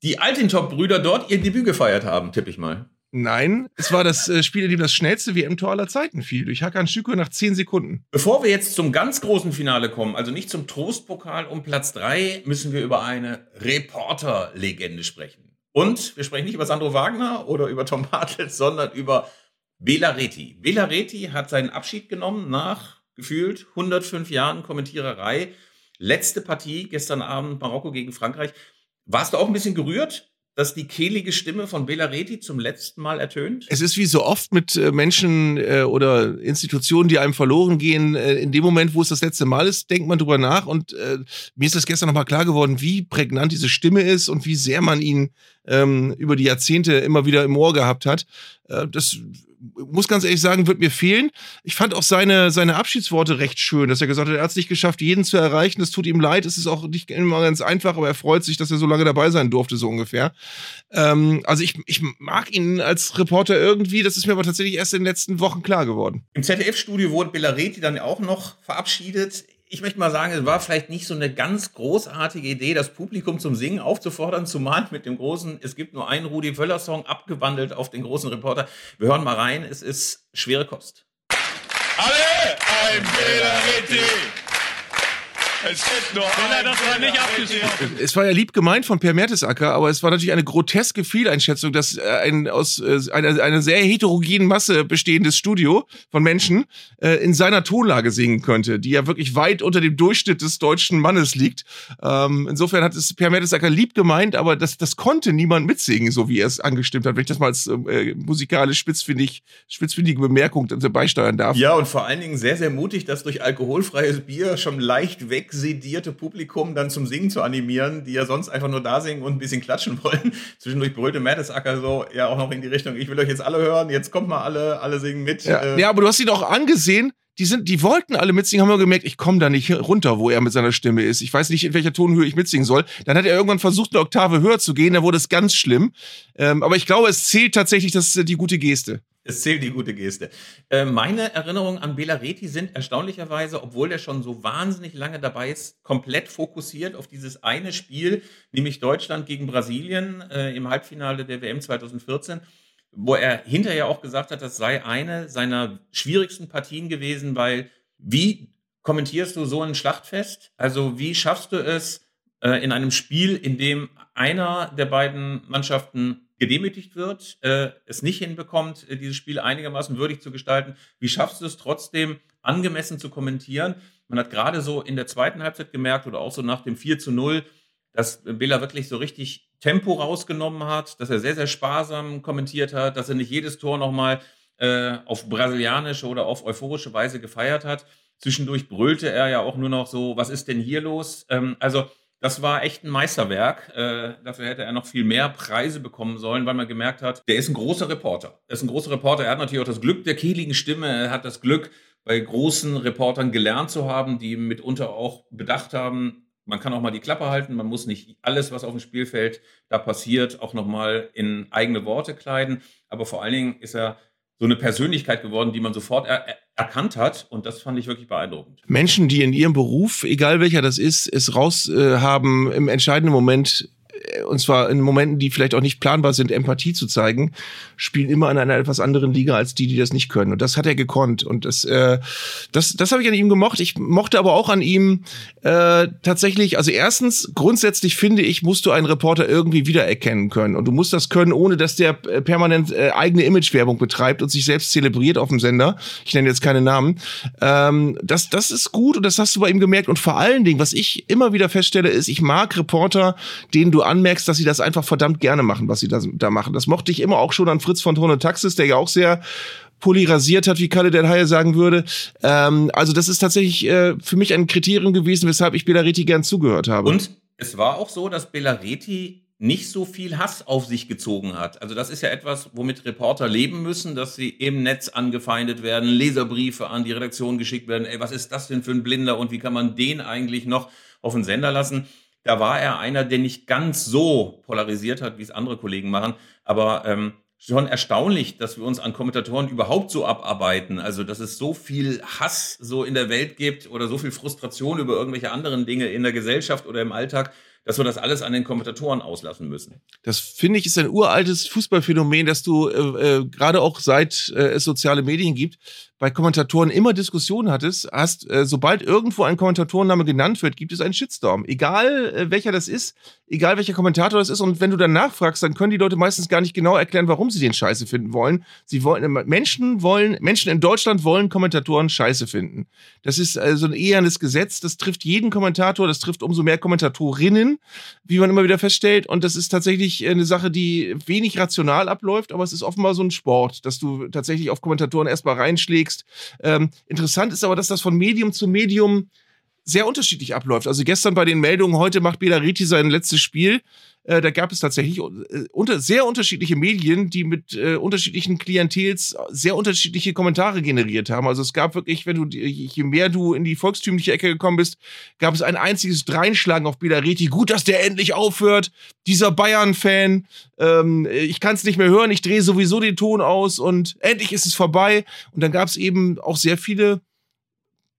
die Altintop-Brüder dort ihr Debüt gefeiert haben, tippe ich mal. Nein, es war das äh, Spiel, in dem das schnellste WM-Tor aller Zeiten fiel. Durch Hakan Şükür nach 10 Sekunden. Bevor wir jetzt zum ganz großen Finale kommen, also nicht zum Trostpokal um Platz 3, müssen wir über eine Reporter-Legende sprechen. Und wir sprechen nicht über Sandro Wagner oder über Tom Bartels, sondern über Bela Reti. Bela Reti hat seinen Abschied genommen nach gefühlt 105 Jahren Kommentiererei. Letzte Partie gestern Abend Marokko gegen Frankreich. Warst du auch ein bisschen gerührt, dass die kehlige Stimme von Bela Reti zum letzten Mal ertönt? Es ist wie so oft mit äh, Menschen äh, oder Institutionen, die einem verloren gehen. Äh, in dem Moment, wo es das letzte Mal ist, denkt man drüber nach. Und äh, mir ist das gestern nochmal klar geworden, wie prägnant diese Stimme ist und wie sehr man ihn ähm, über die Jahrzehnte immer wieder im Ohr gehabt hat. Äh, das muss ganz ehrlich sagen, wird mir fehlen. Ich fand auch seine, seine Abschiedsworte recht schön, dass er gesagt hat, er hat es nicht geschafft, jeden zu erreichen. Es tut ihm leid, es ist auch nicht immer ganz einfach, aber er freut sich, dass er so lange dabei sein durfte, so ungefähr. Ähm, also ich, ich mag ihn als Reporter irgendwie, das ist mir aber tatsächlich erst in den letzten Wochen klar geworden. Im ZDF-Studio wurde Bellareti dann auch noch verabschiedet. Ich möchte mal sagen, es war vielleicht nicht so eine ganz großartige Idee, das Publikum zum Singen aufzufordern, zumal mit dem großen, es gibt nur einen Rudi Völler-Song abgewandelt auf den großen Reporter. Wir hören mal rein, es ist schwere Kost. Alle ein Bellariti. Es gibt nur ein das war nicht abgesprochen. Es war ja lieb gemeint von Per Mertesacker, aber es war natürlich eine groteske Fehleinschätzung, dass äh, ein aus äh, einer, einer sehr heterogenen Masse bestehendes Studio von Menschen äh, in seiner Tonlage singen könnte, die ja wirklich weit unter dem Durchschnitt des deutschen Mannes liegt. Ähm, insofern hat es Per Mertesacker lieb gemeint, aber das, das konnte niemand mitsingen, so wie er es angestimmt hat, wenn ich das mal als äh, musikalisch spitzfindig, spitzfindige Bemerkung beisteuern darf. Ja, und vor allen Dingen sehr, sehr mutig, das durch alkoholfreies Bier schon leicht wegsedierte Publikum dann zum Singen zu animieren, die ja sonst einfach nur da singen und ein bisschen klatschen [laughs] wollen. Zwischendurch brüllte Mertesacker so, ja, auch noch in die Richtung, ich will euch jetzt alle hören, jetzt kommt mal alle, alle singen mit. Ja, Äh, ja, aber du hast ihn auch angesehen. Die sind, die wollten alle mitsingen, haben nur gemerkt, ich komme da nicht runter, wo er mit seiner Stimme ist. Ich weiß nicht, in welcher Tonhöhe ich mitsingen soll. Dann hat er irgendwann versucht, eine Oktave höher zu gehen, da wurde es ganz schlimm. Ähm, aber ich glaube, es zählt tatsächlich das, die gute Geste. Es zählt die gute Geste. Äh, meine Erinnerungen an Belareti sind erstaunlicherweise, obwohl der schon so wahnsinnig lange dabei ist, komplett fokussiert auf dieses eine Spiel, nämlich Deutschland gegen Brasilien äh, im Halbfinale der WM 2014, wo er hinterher auch gesagt hat, das sei eine seiner schwierigsten Partien gewesen, weil wie kommentierst du so ein Schlachtfest? Also wie schaffst du es äh, in einem Spiel, in dem einer der beiden Mannschaften gedemütigt wird, äh, es nicht hinbekommt, äh, dieses Spiel einigermaßen würdig zu gestalten. Wie schaffst du es trotzdem angemessen zu kommentieren? Man hat gerade so in der zweiten Halbzeit gemerkt oder auch so nach dem 4 zu 0, dass Bela wirklich so richtig Tempo rausgenommen hat, dass er sehr, sehr sparsam kommentiert hat, dass er nicht jedes Tor nochmal äh, auf brasilianische oder auf euphorische Weise gefeiert hat. Zwischendurch brüllte er ja auch nur noch so, was ist denn hier los? Ähm, also das war echt ein Meisterwerk. Äh, dafür hätte er noch viel mehr Preise bekommen sollen, weil man gemerkt hat, der ist ein großer Reporter. Er ist ein großer Reporter. Er hat natürlich auch das Glück der kehligen Stimme. Er hat das Glück, bei großen Reportern gelernt zu haben, die mitunter auch bedacht haben, man kann auch mal die Klappe halten. Man muss nicht alles, was auf dem Spielfeld da passiert, auch nochmal in eigene Worte kleiden. Aber vor allen Dingen ist er so eine Persönlichkeit geworden, die man sofort er erkannt hat. Und das fand ich wirklich beeindruckend. Menschen, die in ihrem Beruf, egal welcher das ist, es raus äh, haben, im entscheidenden Moment und zwar in Momenten, die vielleicht auch nicht planbar sind, Empathie zu zeigen, spielen immer in einer etwas anderen Liga als die, die das nicht können. Und das hat er gekonnt. Und das, äh, das, das habe ich an ihm gemocht. Ich mochte aber auch an ihm äh, tatsächlich, also erstens, grundsätzlich finde ich, musst du einen Reporter irgendwie wiedererkennen können. Und du musst das können, ohne dass der äh, permanent äh, eigene Imagewerbung betreibt und sich selbst zelebriert auf dem Sender. Ich nenne jetzt keine Namen. Ähm, das, das ist gut und das hast du bei ihm gemerkt. Und vor allen Dingen, was ich immer wieder feststelle, ist, ich mag Reporter, denen du anmerkst, dass sie das einfach verdammt gerne machen, was sie da, da machen. Das mochte ich immer auch schon an Fritz von Tone Taxis, der ja auch sehr polyrasiert hat, wie Kalle Del Haie sagen würde. Ähm, also das ist tatsächlich äh, für mich ein Kriterium gewesen, weshalb ich Belareti gern zugehört habe. Und es war auch so, dass Belareti nicht so viel Hass auf sich gezogen hat. Also das ist ja etwas, womit Reporter leben müssen, dass sie im Netz angefeindet werden, Leserbriefe an die Redaktion geschickt werden. Ey, was ist das denn für ein Blinder und wie kann man den eigentlich noch auf den Sender lassen? Da war er einer, der nicht ganz so polarisiert hat, wie es andere Kollegen machen. Aber ähm, schon erstaunlich, dass wir uns an Kommentatoren überhaupt so abarbeiten. Also, dass es so viel Hass so in der Welt gibt oder so viel Frustration über irgendwelche anderen Dinge in der Gesellschaft oder im Alltag, dass wir das alles an den Kommentatoren auslassen müssen. Das finde ich ist ein uraltes Fußballphänomen, dass du äh, äh, gerade auch seit äh, es soziale Medien gibt, bei Kommentatoren immer Diskussionen hattest, hast, äh, sobald irgendwo ein Kommentatorenname genannt wird, gibt es einen Shitstorm. Egal äh, welcher das ist, egal welcher Kommentator das ist. Und wenn du dann nachfragst, dann können die Leute meistens gar nicht genau erklären, warum sie den Scheiße finden wollen. Sie wollen, Menschen wollen, Menschen in Deutschland wollen Kommentatoren Scheiße finden. Das ist also ein ehernes Gesetz. Das trifft jeden Kommentator, das trifft umso mehr Kommentatorinnen, wie man immer wieder feststellt. Und das ist tatsächlich eine Sache, die wenig rational abläuft, aber es ist offenbar so ein Sport, dass du tatsächlich auf Kommentatoren erstmal reinschlägst. Ähm, interessant ist aber, dass das von Medium zu Medium sehr unterschiedlich abläuft. Also gestern bei den Meldungen, heute macht Bela Reti sein letztes Spiel. Äh, da gab es tatsächlich äh, unter, sehr unterschiedliche Medien, die mit äh, unterschiedlichen Klientels sehr unterschiedliche Kommentare generiert haben. Also es gab wirklich, wenn du, je mehr du in die volkstümliche Ecke gekommen bist, gab es ein einziges Dreinschlagen auf Bela Reti. Gut, dass der endlich aufhört. Dieser Bayern-Fan. Ähm, ich kann es nicht mehr hören. Ich drehe sowieso den Ton aus und endlich ist es vorbei. Und dann gab es eben auch sehr viele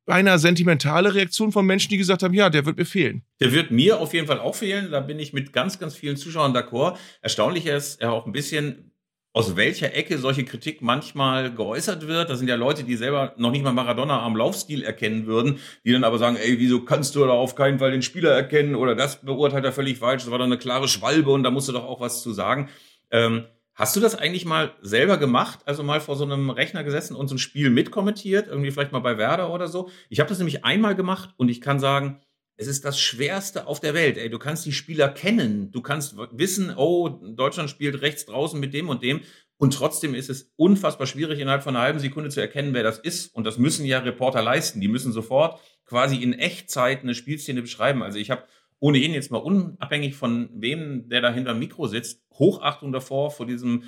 beinahe sentimentale Reaktion von Menschen, die gesagt haben, ja, der wird mir fehlen. Der wird mir auf jeden Fall auch fehlen. Da bin ich mit ganz, ganz vielen Zuschauern d'accord. Erstaunlich ist ja auch ein bisschen, aus welcher Ecke solche Kritik manchmal geäußert wird. Das sind ja Leute, die selber noch nicht mal Maradona am Laufstil erkennen würden, die dann aber sagen, ey, wieso kannst du da auf keinen Fall den Spieler erkennen oder das beurteilt er völlig falsch, das war doch eine klare Schwalbe und da musst du doch auch was zu sagen. Ähm, Hast du das eigentlich mal selber gemacht? Also mal vor so einem Rechner gesessen und so ein Spiel mitkommentiert? Irgendwie vielleicht mal bei Werder oder so? Ich habe das nämlich einmal gemacht und ich kann sagen, es ist das Schwerste auf der Welt. Ey, du kannst die Spieler kennen. Du kannst wissen, oh, Deutschland spielt rechts draußen mit dem und dem. Und trotzdem ist es unfassbar schwierig, innerhalb von einer halben Sekunde zu erkennen, wer das ist. Und das müssen ja Reporter leisten. Die müssen sofort quasi in Echtzeit eine Spielszene beschreiben. Also ich habe ohnehin jetzt mal unabhängig von wem, der da hinter dem Mikro sitzt, Hochachtung davor, vor diesem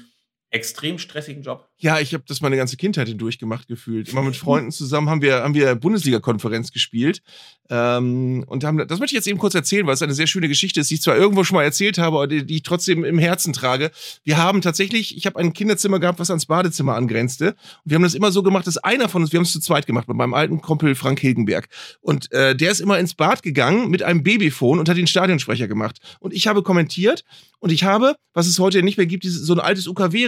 extrem stressigen Job. Ja, ich habe das meine ganze Kindheit hindurch gemacht gefühlt. Immer mit Freunden zusammen haben wir haben wir Bundesliga-Konferenz gespielt ähm, und haben das möchte ich jetzt eben kurz erzählen, weil es eine sehr schöne Geschichte ist, die ich zwar irgendwo schon mal erzählt habe, aber die, die ich trotzdem im Herzen trage. Wir haben tatsächlich, ich habe ein Kinderzimmer gehabt, was ans Badezimmer angrenzte. Und wir haben das immer so gemacht, dass einer von uns, wir haben es zu zweit gemacht mit meinem alten Kumpel Frank Hilgenberg und äh, der ist immer ins Bad gegangen mit einem Babyphone und hat den Stadionsprecher gemacht. Und ich habe kommentiert und ich habe, was es heute nicht mehr gibt, so ein altes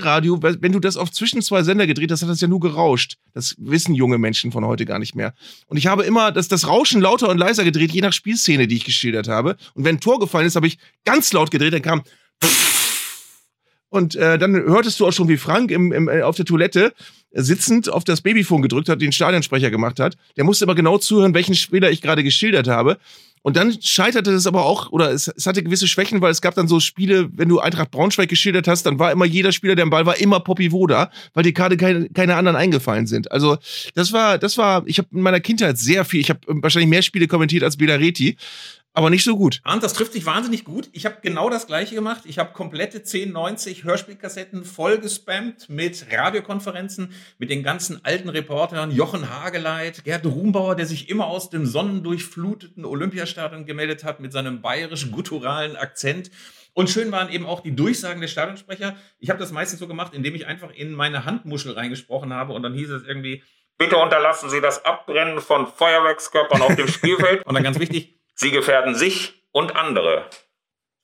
UKW-Radio, wenn du das auf zwischen zwei Sender gedreht hast, hat das ja nur gerauscht. Das wissen junge Menschen von heute gar nicht mehr. Und ich habe immer das, das Rauschen lauter und leiser gedreht, je nach Spielszene, die ich geschildert habe. Und wenn ein Tor gefallen ist, habe ich ganz laut gedreht, dann kam [laughs] und äh, dann hörtest du auch schon, wie Frank im, im, auf der Toilette sitzend auf das Babyphone gedrückt hat, den Stadionsprecher gemacht hat. Der musste aber genau zuhören, welchen Spieler ich gerade geschildert habe. Und dann scheiterte es aber auch, oder es, es, hatte gewisse Schwächen, weil es gab dann so Spiele, wenn du Eintracht Braunschweig geschildert hast, dann war immer jeder Spieler, der im Ball war, immer Poppy Woda, weil die gerade keine, keine anderen eingefallen sind. Also das war, das war, ich habe in meiner Kindheit sehr viel, ich habe wahrscheinlich mehr Spiele kommentiert als Belareti aber nicht so gut. Und das trifft sich wahnsinnig gut. Ich habe genau das gleiche gemacht. Ich habe komplette 1090 Hörspielkassetten voll gespammt mit Radiokonferenzen, mit den ganzen alten Reportern, Jochen Hageleit, Gerd Rumbauer, der sich immer aus dem sonnendurchfluteten Olympiastadion gemeldet hat mit seinem bayerisch-gutturalen Akzent. Und schön waren eben auch die Durchsagen der Stadionsprecher. Ich habe das meistens so gemacht, indem ich einfach in meine Handmuschel reingesprochen habe und dann hieß es irgendwie, bitte unterlassen Sie das Abbrennen von Feuerwerkskörpern auf dem Spielfeld. [laughs] Und dann ganz wichtig, Sie gefährden sich und andere.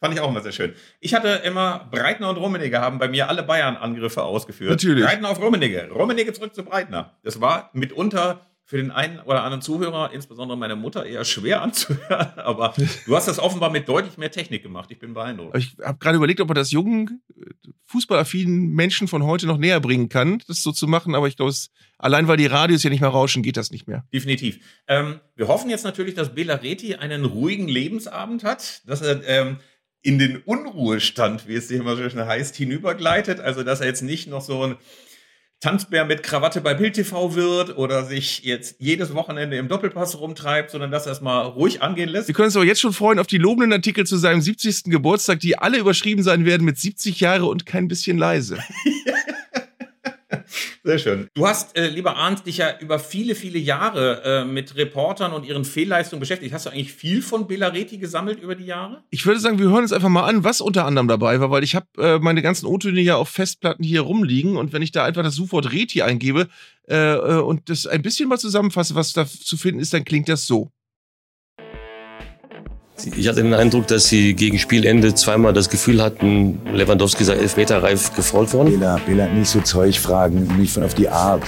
Fand ich auch immer sehr schön. Ich hatte immer Breitner und Rummenigge haben bei mir alle Bayern-Angriffe ausgeführt. Natürlich. Breitner auf Rummenigge. Rummenigge zurück zu Breitner. Das war mitunter für den einen oder anderen Zuhörer, insbesondere meine Mutter, eher schwer [laughs] anzuhören. Aber du hast das offenbar mit deutlich mehr Technik gemacht. Ich bin beeindruckt. Ich habe gerade überlegt, ob man das jungen, fußballaffinen Menschen von heute noch näher bringen kann, das so zu machen. Aber ich glaube, allein weil die Radios ja nicht mehr rauschen, geht das nicht mehr. Definitiv. Ähm, wir hoffen jetzt natürlich, dass Belareti einen ruhigen Lebensabend hat, dass er ähm, in den Unruhestand, wie es hier immer so schön heißt, hinübergleitet. Also, dass er jetzt nicht noch so ein Tanzbär mit Krawatte bei Bild TV wird oder sich jetzt jedes Wochenende im Doppelpass rumtreibt, sondern dass er es mal ruhig angehen lässt. Wir können uns aber jetzt schon freuen auf die lobenden Artikel zu seinem 70. Geburtstag, die alle überschrieben sein werden mit 70 Jahre und kein bisschen leise. [laughs] Sehr schön. Du hast, äh, lieber Arndt, dich ja über viele, viele Jahre äh, mit Reportern und ihren Fehlleistungen beschäftigt. Hast du eigentlich viel von Belareti gesammelt über die Jahre? Ich würde sagen, wir hören uns einfach mal an, was unter anderem dabei war, weil ich habe äh, meine ganzen O-Töne ja auf Festplatten hier rumliegen und wenn ich da einfach das Suchwort Reti eingebe äh, äh, und das ein bisschen mal zusammenfasse, was da zu finden ist, dann klingt das so. Ich hatte den Eindruck, dass sie gegen Spielende zweimal das Gefühl hatten, Lewandowski sei elfmeterreif gefault worden. Bela, Bela, nicht so Zeug fragen, nicht von auf die Art.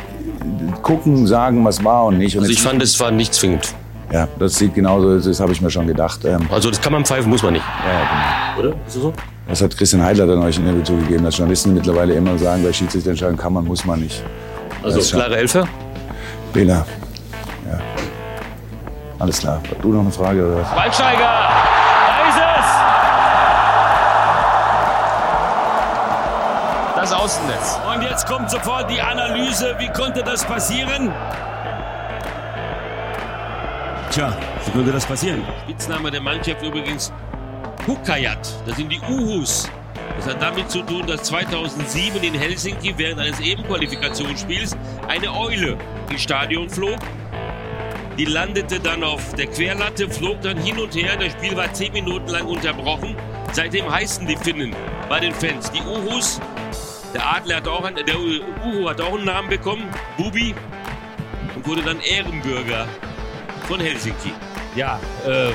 Gucken, sagen, was war und nicht. Und Also ich fand, es war nicht zwingend. Ja, das sieht genauso, das habe ich mir schon gedacht. Ähm, Also das kann man pfeifen, muss man nicht. ja, ja, Oder? Ist das so? genau. Das hat Christian Heidler dann euch in Interview zugegeben, dass Journalisten mittlerweile immer sagen, bei Schiedsrichter entscheiden kann man, muss man nicht. Also klare Elfer? Bela. Alles klar. Du noch eine Frage oder was? Waldsteiger! Da ist es! Das Außennetz. Und jetzt kommt sofort die Analyse. Wie konnte das passieren? Tja, wie konnte das passieren? Spitzname der Mannschaft übrigens Hukayat. Das sind die Uhus. Das hat damit zu tun, dass 2007 in Helsinki während eines EM-Qualifikationsspiels eine Eule ins Stadion flog die landete dann auf der Querlatte, flog dann hin und her. Das Spiel war zehn Minuten lang unterbrochen. Seitdem heißen die Finnen bei den Fans die Uhus. Der Adler hat auch einen, der Uhu hat auch einen Namen bekommen, Bubi, und wurde dann Ehrenbürger von Helsinki. Ja, ähm,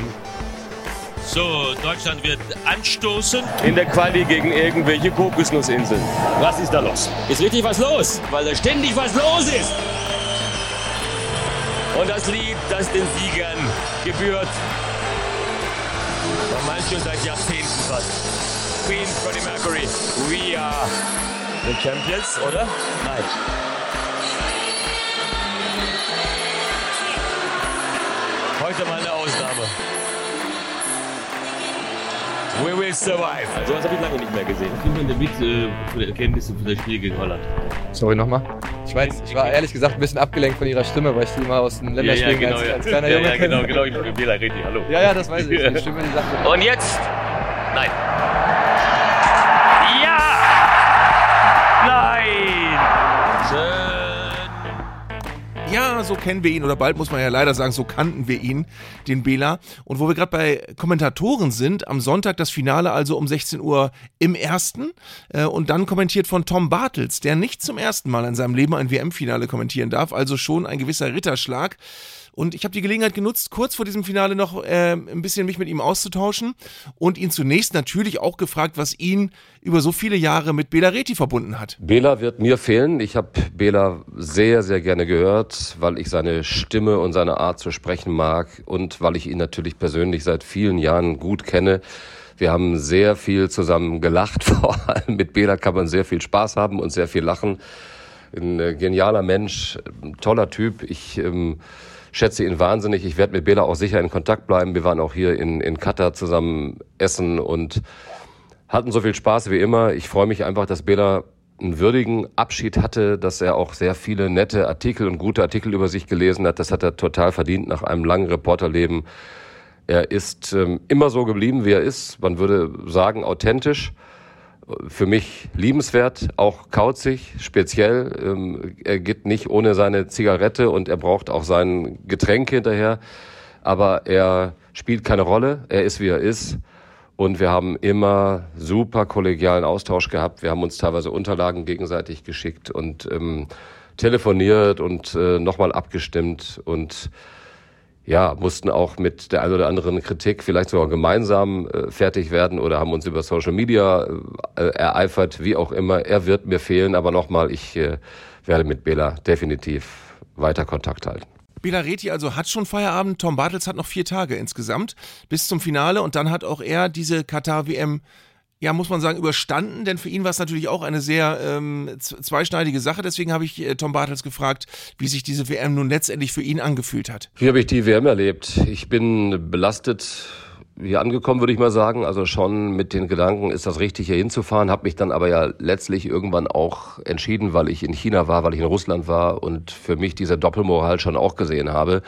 so, Deutschland wird anstoßen. in der Quali gegen irgendwelche Kokosnussinseln. Was ist da los? Ist richtig was los, weil da ständig was los ist. Und das Lied, das den Siegern gebührt. Von manchen seit Jahrzehnten fast. Queen Freddie Mercury. We are the Champions, oder? Nein. Heute mal eine Ausnahme. We will survive. So was habe ich lange nicht mehr gesehen. Nimmt man denn mit äh, für die Erkenntnisse für das Spiel gegen Holland? Sorry nochmal. Ich war, jetzt, ich war ehrlich gesagt ein bisschen abgelenkt von ihrer Stimme, weil ich die immer aus den Länderspielen genau, als, ja. als kleiner ja, Junge ja, genau, kenne. genau. Ich bin Bela Reti, hallo. Ja, ja, das weiß ich. Die Stimme, die sagt. Und jetzt? Nein. Kennen wir ihn oder bald muss man ja leider sagen, so kannten wir ihn, den Bela. Und wo wir gerade bei Kommentatoren sind, am Sonntag das Finale also um 16 Uhr im ersten äh, und dann kommentiert von Tom Bartels, der nicht zum ersten Mal in seinem Leben ein WM-Finale kommentieren darf, also schon ein gewisser Ritterschlag. Und ich habe die Gelegenheit genutzt, kurz vor diesem Finale noch äh, ein bisschen mich mit ihm auszutauschen und ihn zunächst natürlich auch gefragt, was ihn über so viele Jahre mit Bela Reti verbunden hat. Bela wird mir fehlen. Ich habe Bela sehr, sehr gerne gehört, weil ich seine Stimme und seine Art zu sprechen mag und weil ich ihn natürlich persönlich seit vielen Jahren gut kenne. Wir haben sehr viel zusammen gelacht. [laughs] Vor allem mit Bela kann man sehr viel Spaß haben und sehr viel lachen. Ein äh, genialer Mensch, ein toller Typ. Ich ähm, schätze ihn wahnsinnig. Ich werde mit Bela auch sicher in Kontakt bleiben. Wir waren auch hier in, in Katar zusammen essen und hatten so viel Spaß wie immer. Ich freue mich einfach, dass Bela einen würdigen Abschied hatte, dass er auch sehr viele nette Artikel und gute Artikel über sich gelesen hat. Das hat er total verdient nach einem langen Reporterleben. Er ist ähm, immer so geblieben, wie er ist. Man würde sagen, authentisch für mich liebenswert, auch kauzig, speziell. Ähm, er geht nicht ohne seine Zigarette und er braucht auch sein Getränk hinterher. Aber er spielt keine Rolle. Er ist, wie er ist. Und wir haben immer super kollegialen Austausch gehabt. Wir haben uns teilweise Unterlagen gegenseitig geschickt und ähm, telefoniert und äh, nochmal abgestimmt und ja, mussten auch mit der einen oder anderen Kritik vielleicht sogar gemeinsam äh, fertig werden oder haben uns über Social Media äh, ereifert, wie auch immer. Er wird mir fehlen, aber nochmal, ich äh, werde mit Bela definitiv weiter Kontakt halten. Bela Reti also hat schon Feierabend, Tom Bartels hat noch vier Tage insgesamt bis zum Finale und dann hat auch er diese Katar-WM ja, muss man sagen, überstanden, denn für ihn war es natürlich auch eine sehr ähm, zweischneidige Sache. Deswegen habe ich äh, Tom Bartels gefragt, wie sich diese WM nun letztendlich für ihn angefühlt hat. Wie habe ich die WM erlebt? Ich bin belastet hier angekommen, würde ich mal sagen. Also schon mit den Gedanken, ist das richtig, hier hinzufahren. Habe mich dann aber ja letztlich irgendwann auch entschieden, weil ich in China war, weil ich in Russland war und für mich diese Doppelmoral schon auch gesehen habe,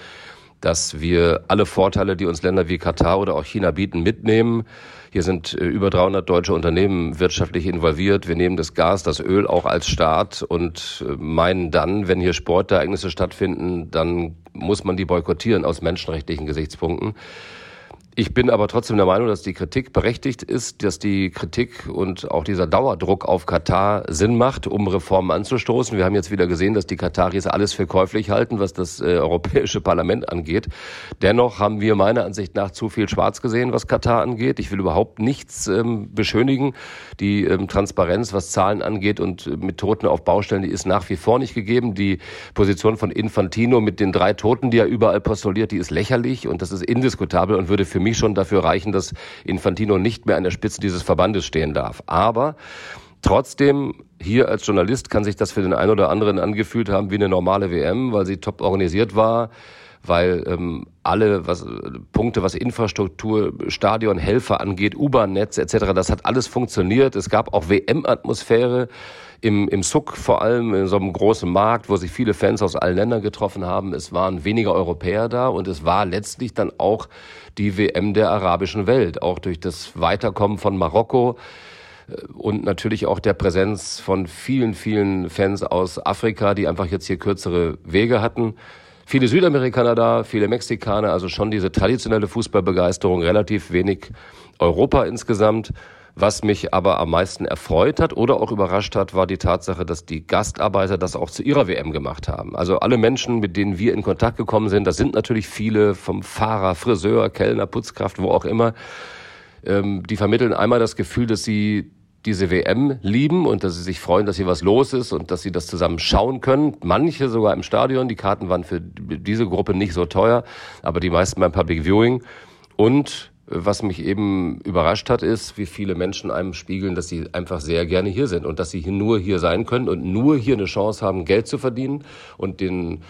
dass wir alle Vorteile, die uns Länder wie Katar oder auch China bieten, mitnehmen hier sind äh, über 300 deutsche Unternehmen wirtschaftlich involviert. Wir nehmen das Gas, das Öl auch als Staat und äh, meinen dann, wenn hier Sportereignisse stattfinden, dann muss man die boykottieren aus menschenrechtlichen Gesichtspunkten. Ich bin aber trotzdem der Meinung, dass die Kritik berechtigt ist, dass die Kritik und auch dieser Dauerdruck auf Katar Sinn macht, um Reformen anzustoßen. Wir haben jetzt wieder gesehen, dass die Kataris alles für käuflich halten, was das äh, Europäische Parlament angeht. Dennoch haben wir meiner Ansicht nach zu viel schwarz gesehen, was Katar angeht. Ich will überhaupt nichts ähm, beschönigen. Die ähm, Transparenz, was Zahlen angeht und äh, mit Toten auf Baustellen, die ist nach wie vor nicht gegeben. Die Position von Infantino mit den drei Toten, die er überall postuliert, die ist lächerlich und das ist indiskutabel und würde für mich schon dafür reichen, dass Infantino nicht mehr an der Spitze dieses Verbandes stehen darf. Aber Trotzdem, hier als Journalist kann sich das für den einen oder anderen angefühlt haben wie eine normale WM, weil sie top organisiert war, weil ähm, alle was, Punkte, was Infrastruktur, Stadion, Helfer angeht, U-Bahn-Netz etc., das hat alles funktioniert. Es gab auch WM-Atmosphäre im, im Suck vor allem, in so einem großen Markt, wo sich viele Fans aus allen Ländern getroffen haben. Es waren weniger Europäer da und es war letztlich dann auch die WM der arabischen Welt, auch durch das Weiterkommen von Marokko äh, und natürlich auch der Präsenz von vielen, vielen Fans aus Afrika, die einfach jetzt hier kürzere Wege hatten. Viele Südamerikaner da, viele Mexikaner, also schon diese traditionelle Fußballbegeisterung, relativ wenig Europa insgesamt. Was mich aber am meisten erfreut hat oder auch überrascht hat, war die Tatsache, dass die Gastarbeiter das auch zu ihrer WM gemacht haben. Also alle Menschen, mit denen wir in Kontakt gekommen sind, das sind natürlich viele vom Fahrer, Friseur, Kellner, Putzkraft, wo auch immer, ähm, die vermitteln einmal das Gefühl, dass sie diese WM lieben und dass sie sich freuen, dass hier was los ist und dass sie das zusammen schauen können. Manche sogar im Stadion. Die Karten waren für diese Gruppe nicht so teuer, aber die meisten beim Public Viewing. Und was mich eben überrascht hat, ist, wie viele Menschen einem spiegeln, dass sie einfach sehr gerne hier sind und dass sie nur hier sein können und nur hier eine Chance haben, Geld zu verdienen und den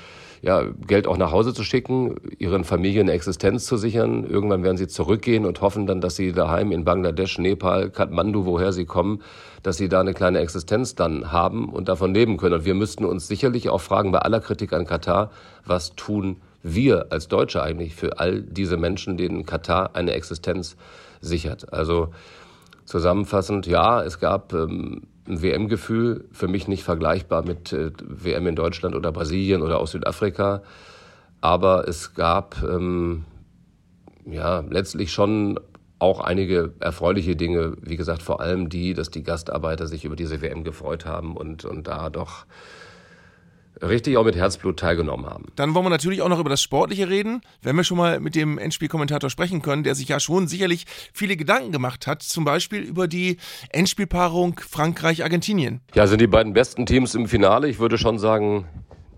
ja, Geld auch nach Hause zu schicken, ihren Familien eine Existenz zu sichern. Irgendwann werden sie zurückgehen und hoffen dann, dass sie daheim in Bangladesch, Nepal, Kathmandu, woher sie kommen, dass sie da eine kleine Existenz dann haben und davon leben können. Und wir müssten uns sicherlich auch fragen, bei aller Kritik an Katar, was tun wir als Deutsche eigentlich für all diese Menschen, denen Katar eine Existenz sichert. Also Zusammenfassend, ja, es gab ähm, ein WM-Gefühl, für mich nicht vergleichbar mit äh, WM in Deutschland oder Brasilien oder aus Südafrika. Aber es gab ähm, ja letztlich schon auch einige erfreuliche Dinge. Wie gesagt, vor allem die, dass die Gastarbeiter sich über diese WM gefreut haben und, und da doch richtig auch mit Herzblut teilgenommen haben. Dann wollen wir natürlich auch noch über das Sportliche reden, wenn wir schon mal mit dem Endspielkommentator sprechen können, der sich ja schon sicherlich viele Gedanken gemacht hat, zum Beispiel über die Endspielpaarung Frankreich-Argentinien. Ja, sind die beiden besten Teams im Finale? Ich würde schon sagen,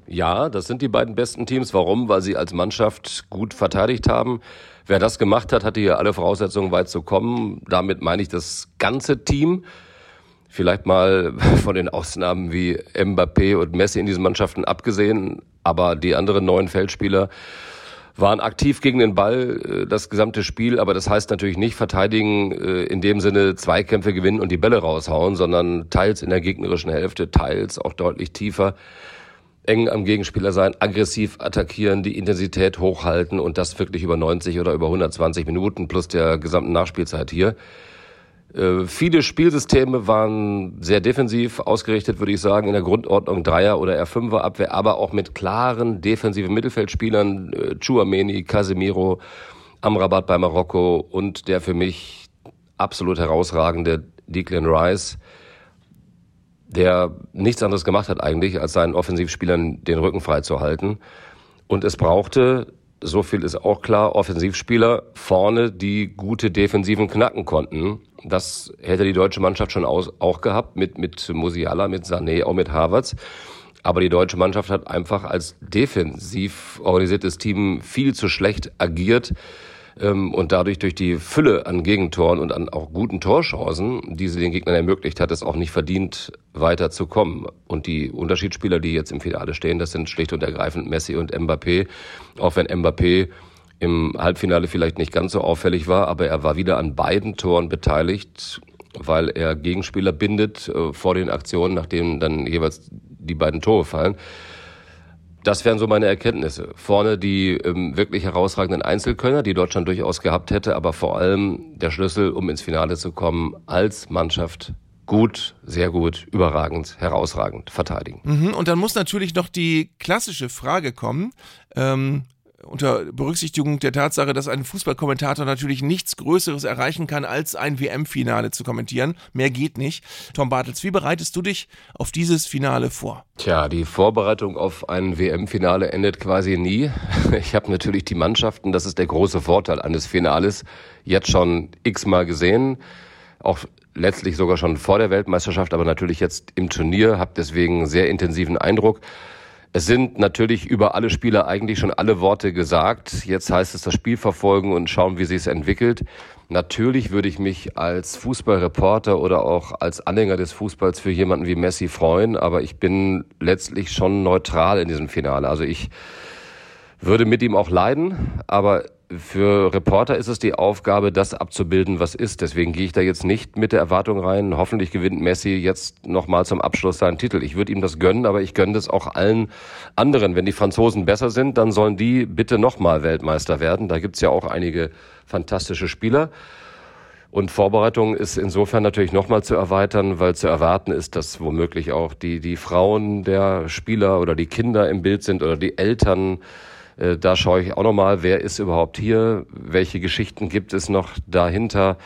ja, das sind die beiden besten Teams. Warum? Weil sie als Mannschaft gut verteidigt haben. Wer das gemacht hat, hatte hier alle Voraussetzungen, weit zu kommen. Damit meine ich das ganze Team. Vielleicht mal [laughs] von den Ausnahmen wie Mbappé und Messi in diesen Mannschaften abgesehen, aber die anderen neuen Feldspieler waren aktiv gegen den Ball äh, das gesamte Spiel, aber das heißt natürlich nicht verteidigen äh, in dem Sinne Zweikämpfe gewinnen und die Bälle raushauen, sondern teils in der gegnerischen Hälfte, teils auch deutlich tiefer eng am Gegenspieler sein, aggressiv attackieren, die Intensität hochhalten und das wirklich über 90 oder über 120 Minuten plus der gesamten Nachspielzeit hier. Äh, viele Spielsysteme waren sehr defensiv ausgerichtet, würde ich sagen, in der Grundordnung Dreier- oder R5er-Abwehr, aber auch mit klaren defensiven Mittelfeldspielern, äh, Chuameni, Casemiro, Amrabat bei Marokko und der für mich absolut herausragende Declan Rice, der nichts anderes gemacht hat eigentlich, als seinen Offensivspielern den Rücken frei zu halten. Und es brauchte so viel ist auch klar, Offensivspieler vorne, die gute Defensiven knacken konnten. Das hätte die deutsche Mannschaft schon aus, auch gehabt, mit, mit Musiala, mit Sané, auch mit Havertz. Aber die deutsche Mannschaft hat einfach als defensiv organisiertes Team viel zu schlecht agiert ähm, und dadurch durch die Fülle an Gegentoren und an auch guten Torchancen, die sie den Gegnern ermöglicht hat, es auch nicht verdient, weiterzukommen. Und die Unterschiedsspieler, die jetzt im Finale stehen, das sind schlicht und ergreifend Messi und Mbappé. Auch wenn Mbappé im Halbfinale vielleicht nicht ganz so auffällig war, aber er war wieder an beiden Toren beteiligt, weil er Gegenspieler bindet äh, vor den Aktionen, nachdem dann jeweils die beiden Tore fallen. Das wären so meine Erkenntnisse. Vorne die ähm, wirklich herausragenden Einzelkönner, die Deutschland durchaus gehabt hätte, aber vor allem der Schlüssel, um ins Finale zu kommen, als Mannschaft gut, sehr gut, überragend, herausragend verteidigen. Mhm, und dann muss natürlich noch die klassische Frage kommen. Ähm, unter Berücksichtigung der Tatsache, dass ein Fußballkommentator natürlich nichts Größeres erreichen kann, als ein WM-Finale zu kommentieren. Mehr geht nicht. Tom Bartels, wie bereitest du dich auf dieses Finale vor? Tja, die Vorbereitung auf ein WM-Finale endet quasi nie. [laughs] Ich habe natürlich die Mannschaften, das ist der große Vorteil eines Finales, jetzt schon x-mal gesehen. Auch letztlich sogar schon vor der Weltmeisterschaft, aber natürlich jetzt im Turnier, habe deswegen sehr intensiven Eindruck. Es sind natürlich über alle Spieler eigentlich schon alle Worte gesagt. Jetzt heißt es das Spiel verfolgen und schauen, wie sich es entwickelt. Natürlich würde ich mich als Fußballreporter oder auch als Anhänger des Fußballs für jemanden wie Messi freuen, aber ich bin letztlich schon neutral in diesem Finale. Also ich würde mit ihm auch leiden, aber für Reporter ist es die Aufgabe, das abzubilden, was ist. Deswegen gehe ich da jetzt nicht mit der Erwartung rein, hoffentlich gewinnt Messi jetzt nochmal zum Abschluss seinen Titel. Ich würde ihm das gönnen, aber ich gönne das auch allen anderen. Wenn die Franzosen besser sind, dann sollen die bitte nochmal Weltmeister werden. Da gibt's ja auch einige fantastische Spieler. Und Vorbereitung ist insofern natürlich nochmal zu erweitern, weil zu erwarten ist, dass womöglich auch die, die Frauen der Spieler oder die Kinder im Bild sind oder die Eltern äh, da schaue ich auch nochmal, wer ist überhaupt hier, welche Geschichten gibt es noch dahinter,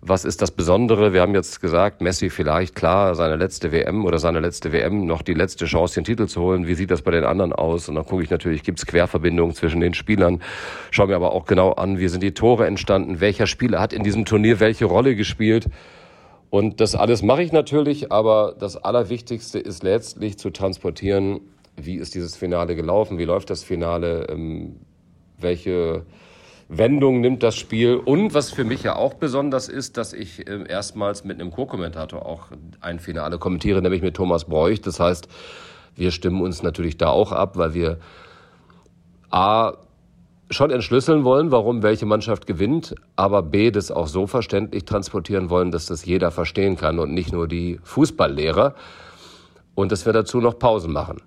was ist das Besondere? Wir haben jetzt gesagt, Messi vielleicht, klar, seine letzte WM oder seine letzte WM, noch die letzte Chance, den Titel zu holen. Wie sieht das bei den anderen aus? Und dann gucke ich natürlich, gibt es Querverbindungen zwischen den Spielern. Schaue mir aber auch genau an, wie sind die Tore entstanden, welcher Spieler hat in diesem Turnier welche Rolle gespielt. Und das alles mache ich natürlich, aber das Allerwichtigste ist letztlich zu transportieren, wie ist dieses Finale gelaufen, wie läuft das Finale, ähm, welche Wendung nimmt das Spiel. Und was für mich ja auch besonders ist, dass ich äh, erstmals mit einem Co-Kommentator auch ein Finale kommentiere, nämlich mit Thomas Bräuch. Das heißt, wir stimmen uns natürlich da auch ab, weil wir A schon entschlüsseln wollen, warum welche Mannschaft gewinnt, aber B das auch so verständlich transportieren wollen, dass das jeder verstehen kann und nicht nur die Fußballlehrer. Und dass wir dazu noch Pausen machen.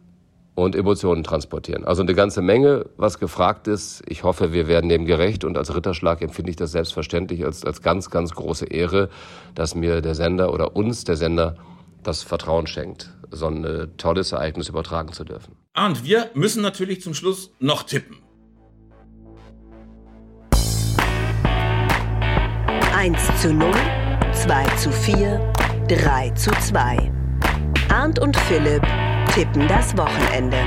Und Emotionen transportieren. Also eine ganze Menge, was gefragt ist. Ich hoffe, wir werden dem gerecht und als Ritterschlag empfinde ich das selbstverständlich als, als ganz, ganz große Ehre, dass mir der Sender oder uns der Sender das Vertrauen schenkt, so ein äh, tolles Ereignis übertragen zu dürfen. Und wir müssen natürlich zum Schluss noch tippen. 1 zu 0, 2 zu 4, 3 zu 2. Arndt und Philipp tippen das Wochenende.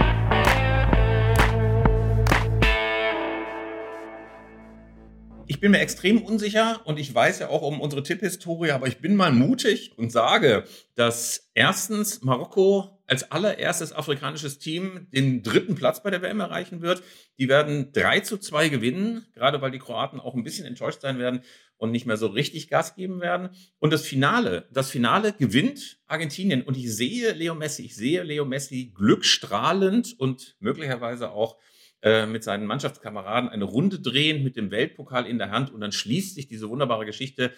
Ich bin mir extrem unsicher und ich weiß ja auch um unsere Tipphistorie, aber ich bin mal mutig und sage, dass erstens Marokko als allererstes afrikanisches Team den dritten Platz bei der WM erreichen wird. Die werden 3 zu 2 gewinnen, gerade weil die Kroaten auch ein bisschen enttäuscht sein werden und nicht mehr so richtig Gas geben werden. Und das Finale, das Finale gewinnt Argentinien. Und ich sehe Leo Messi, ich sehe Leo Messi glückstrahlend und möglicherweise auch äh, mit seinen Mannschaftskameraden eine Runde drehen mit dem Weltpokal in der Hand und dann schließt sich diese wunderbare Geschichte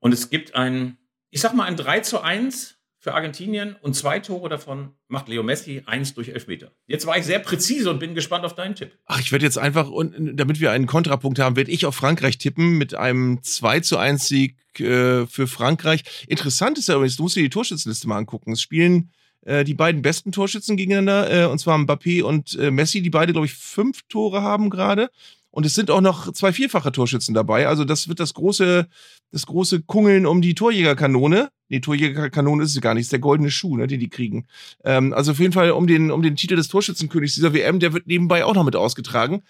und es gibt ein, ich sag mal, ein 3 zu 1 für Argentinien und zwei Tore davon macht Leo Messi, eins durch Elfmeter. Jetzt war ich sehr präzise und bin gespannt auf deinen Tipp. Ach, ich werde jetzt einfach, und damit wir einen Kontrapunkt haben, werde ich auf Frankreich tippen mit einem 2 zu 1 Sieg äh, für Frankreich. Interessant ist ja übrigens, du musst dir die Torschützenliste mal angucken. Es spielen äh, die beiden besten Torschützen gegeneinander, äh, und zwar Mbappé und äh, Messi, die beide, glaube ich, fünf Tore haben gerade. Und es sind auch noch zwei vierfache Torschützen dabei. Also das wird das große, das große Kungeln um die Torjägerkanone. Nee, Torjägerkanone ist es gar nicht, ist der goldene Schuh, ne, den die kriegen. Ähm, also auf jeden Fall um den, um den Titel des Torschützenkönigs dieser WM, der wird nebenbei auch noch mit ausgetragen.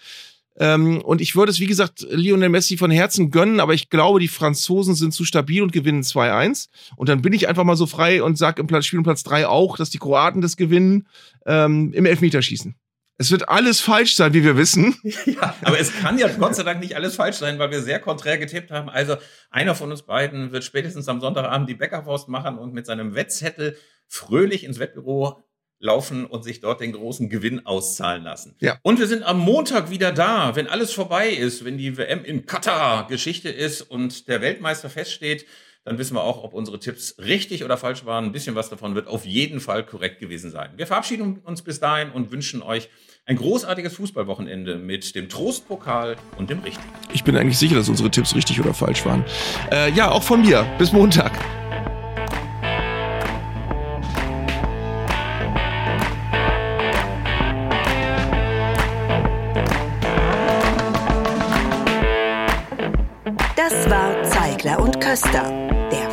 Ähm, und ich würde es, wie gesagt, Lionel Messi von Herzen gönnen, aber ich glaube, die Franzosen sind zu stabil und gewinnen 2-1. Und dann bin ich einfach mal so frei und sage im Platz, Spiel um Platz 3 auch, dass die Kroaten das gewinnen ähm, im Elfmeterschießen. Es wird alles falsch sein, wie wir wissen. [laughs] Ja, aber es kann ja Gott sei Dank nicht alles falsch sein, weil wir sehr konträr getippt haben. Also einer von uns beiden wird spätestens am Sonntagabend die Bäckerfaust machen und mit seinem Wettzettel fröhlich ins Wettbüro laufen und sich dort den großen Gewinn auszahlen lassen. Ja. Und wir sind am Montag wieder da, wenn alles vorbei ist, wenn die WM in Katar Geschichte ist und der Weltmeister feststeht, dann wissen wir auch, ob unsere Tipps richtig oder falsch waren. Ein bisschen was davon wird auf jeden Fall korrekt gewesen sein. Wir verabschieden uns bis dahin und wünschen euch ein großartiges Fußballwochenende mit dem Trostpokal und dem Richtigen. Ich bin eigentlich sicher, dass unsere Tipps richtig oder falsch waren. Äh, ja, auch von mir. Bis Montag. Das war Zeigler und Köster,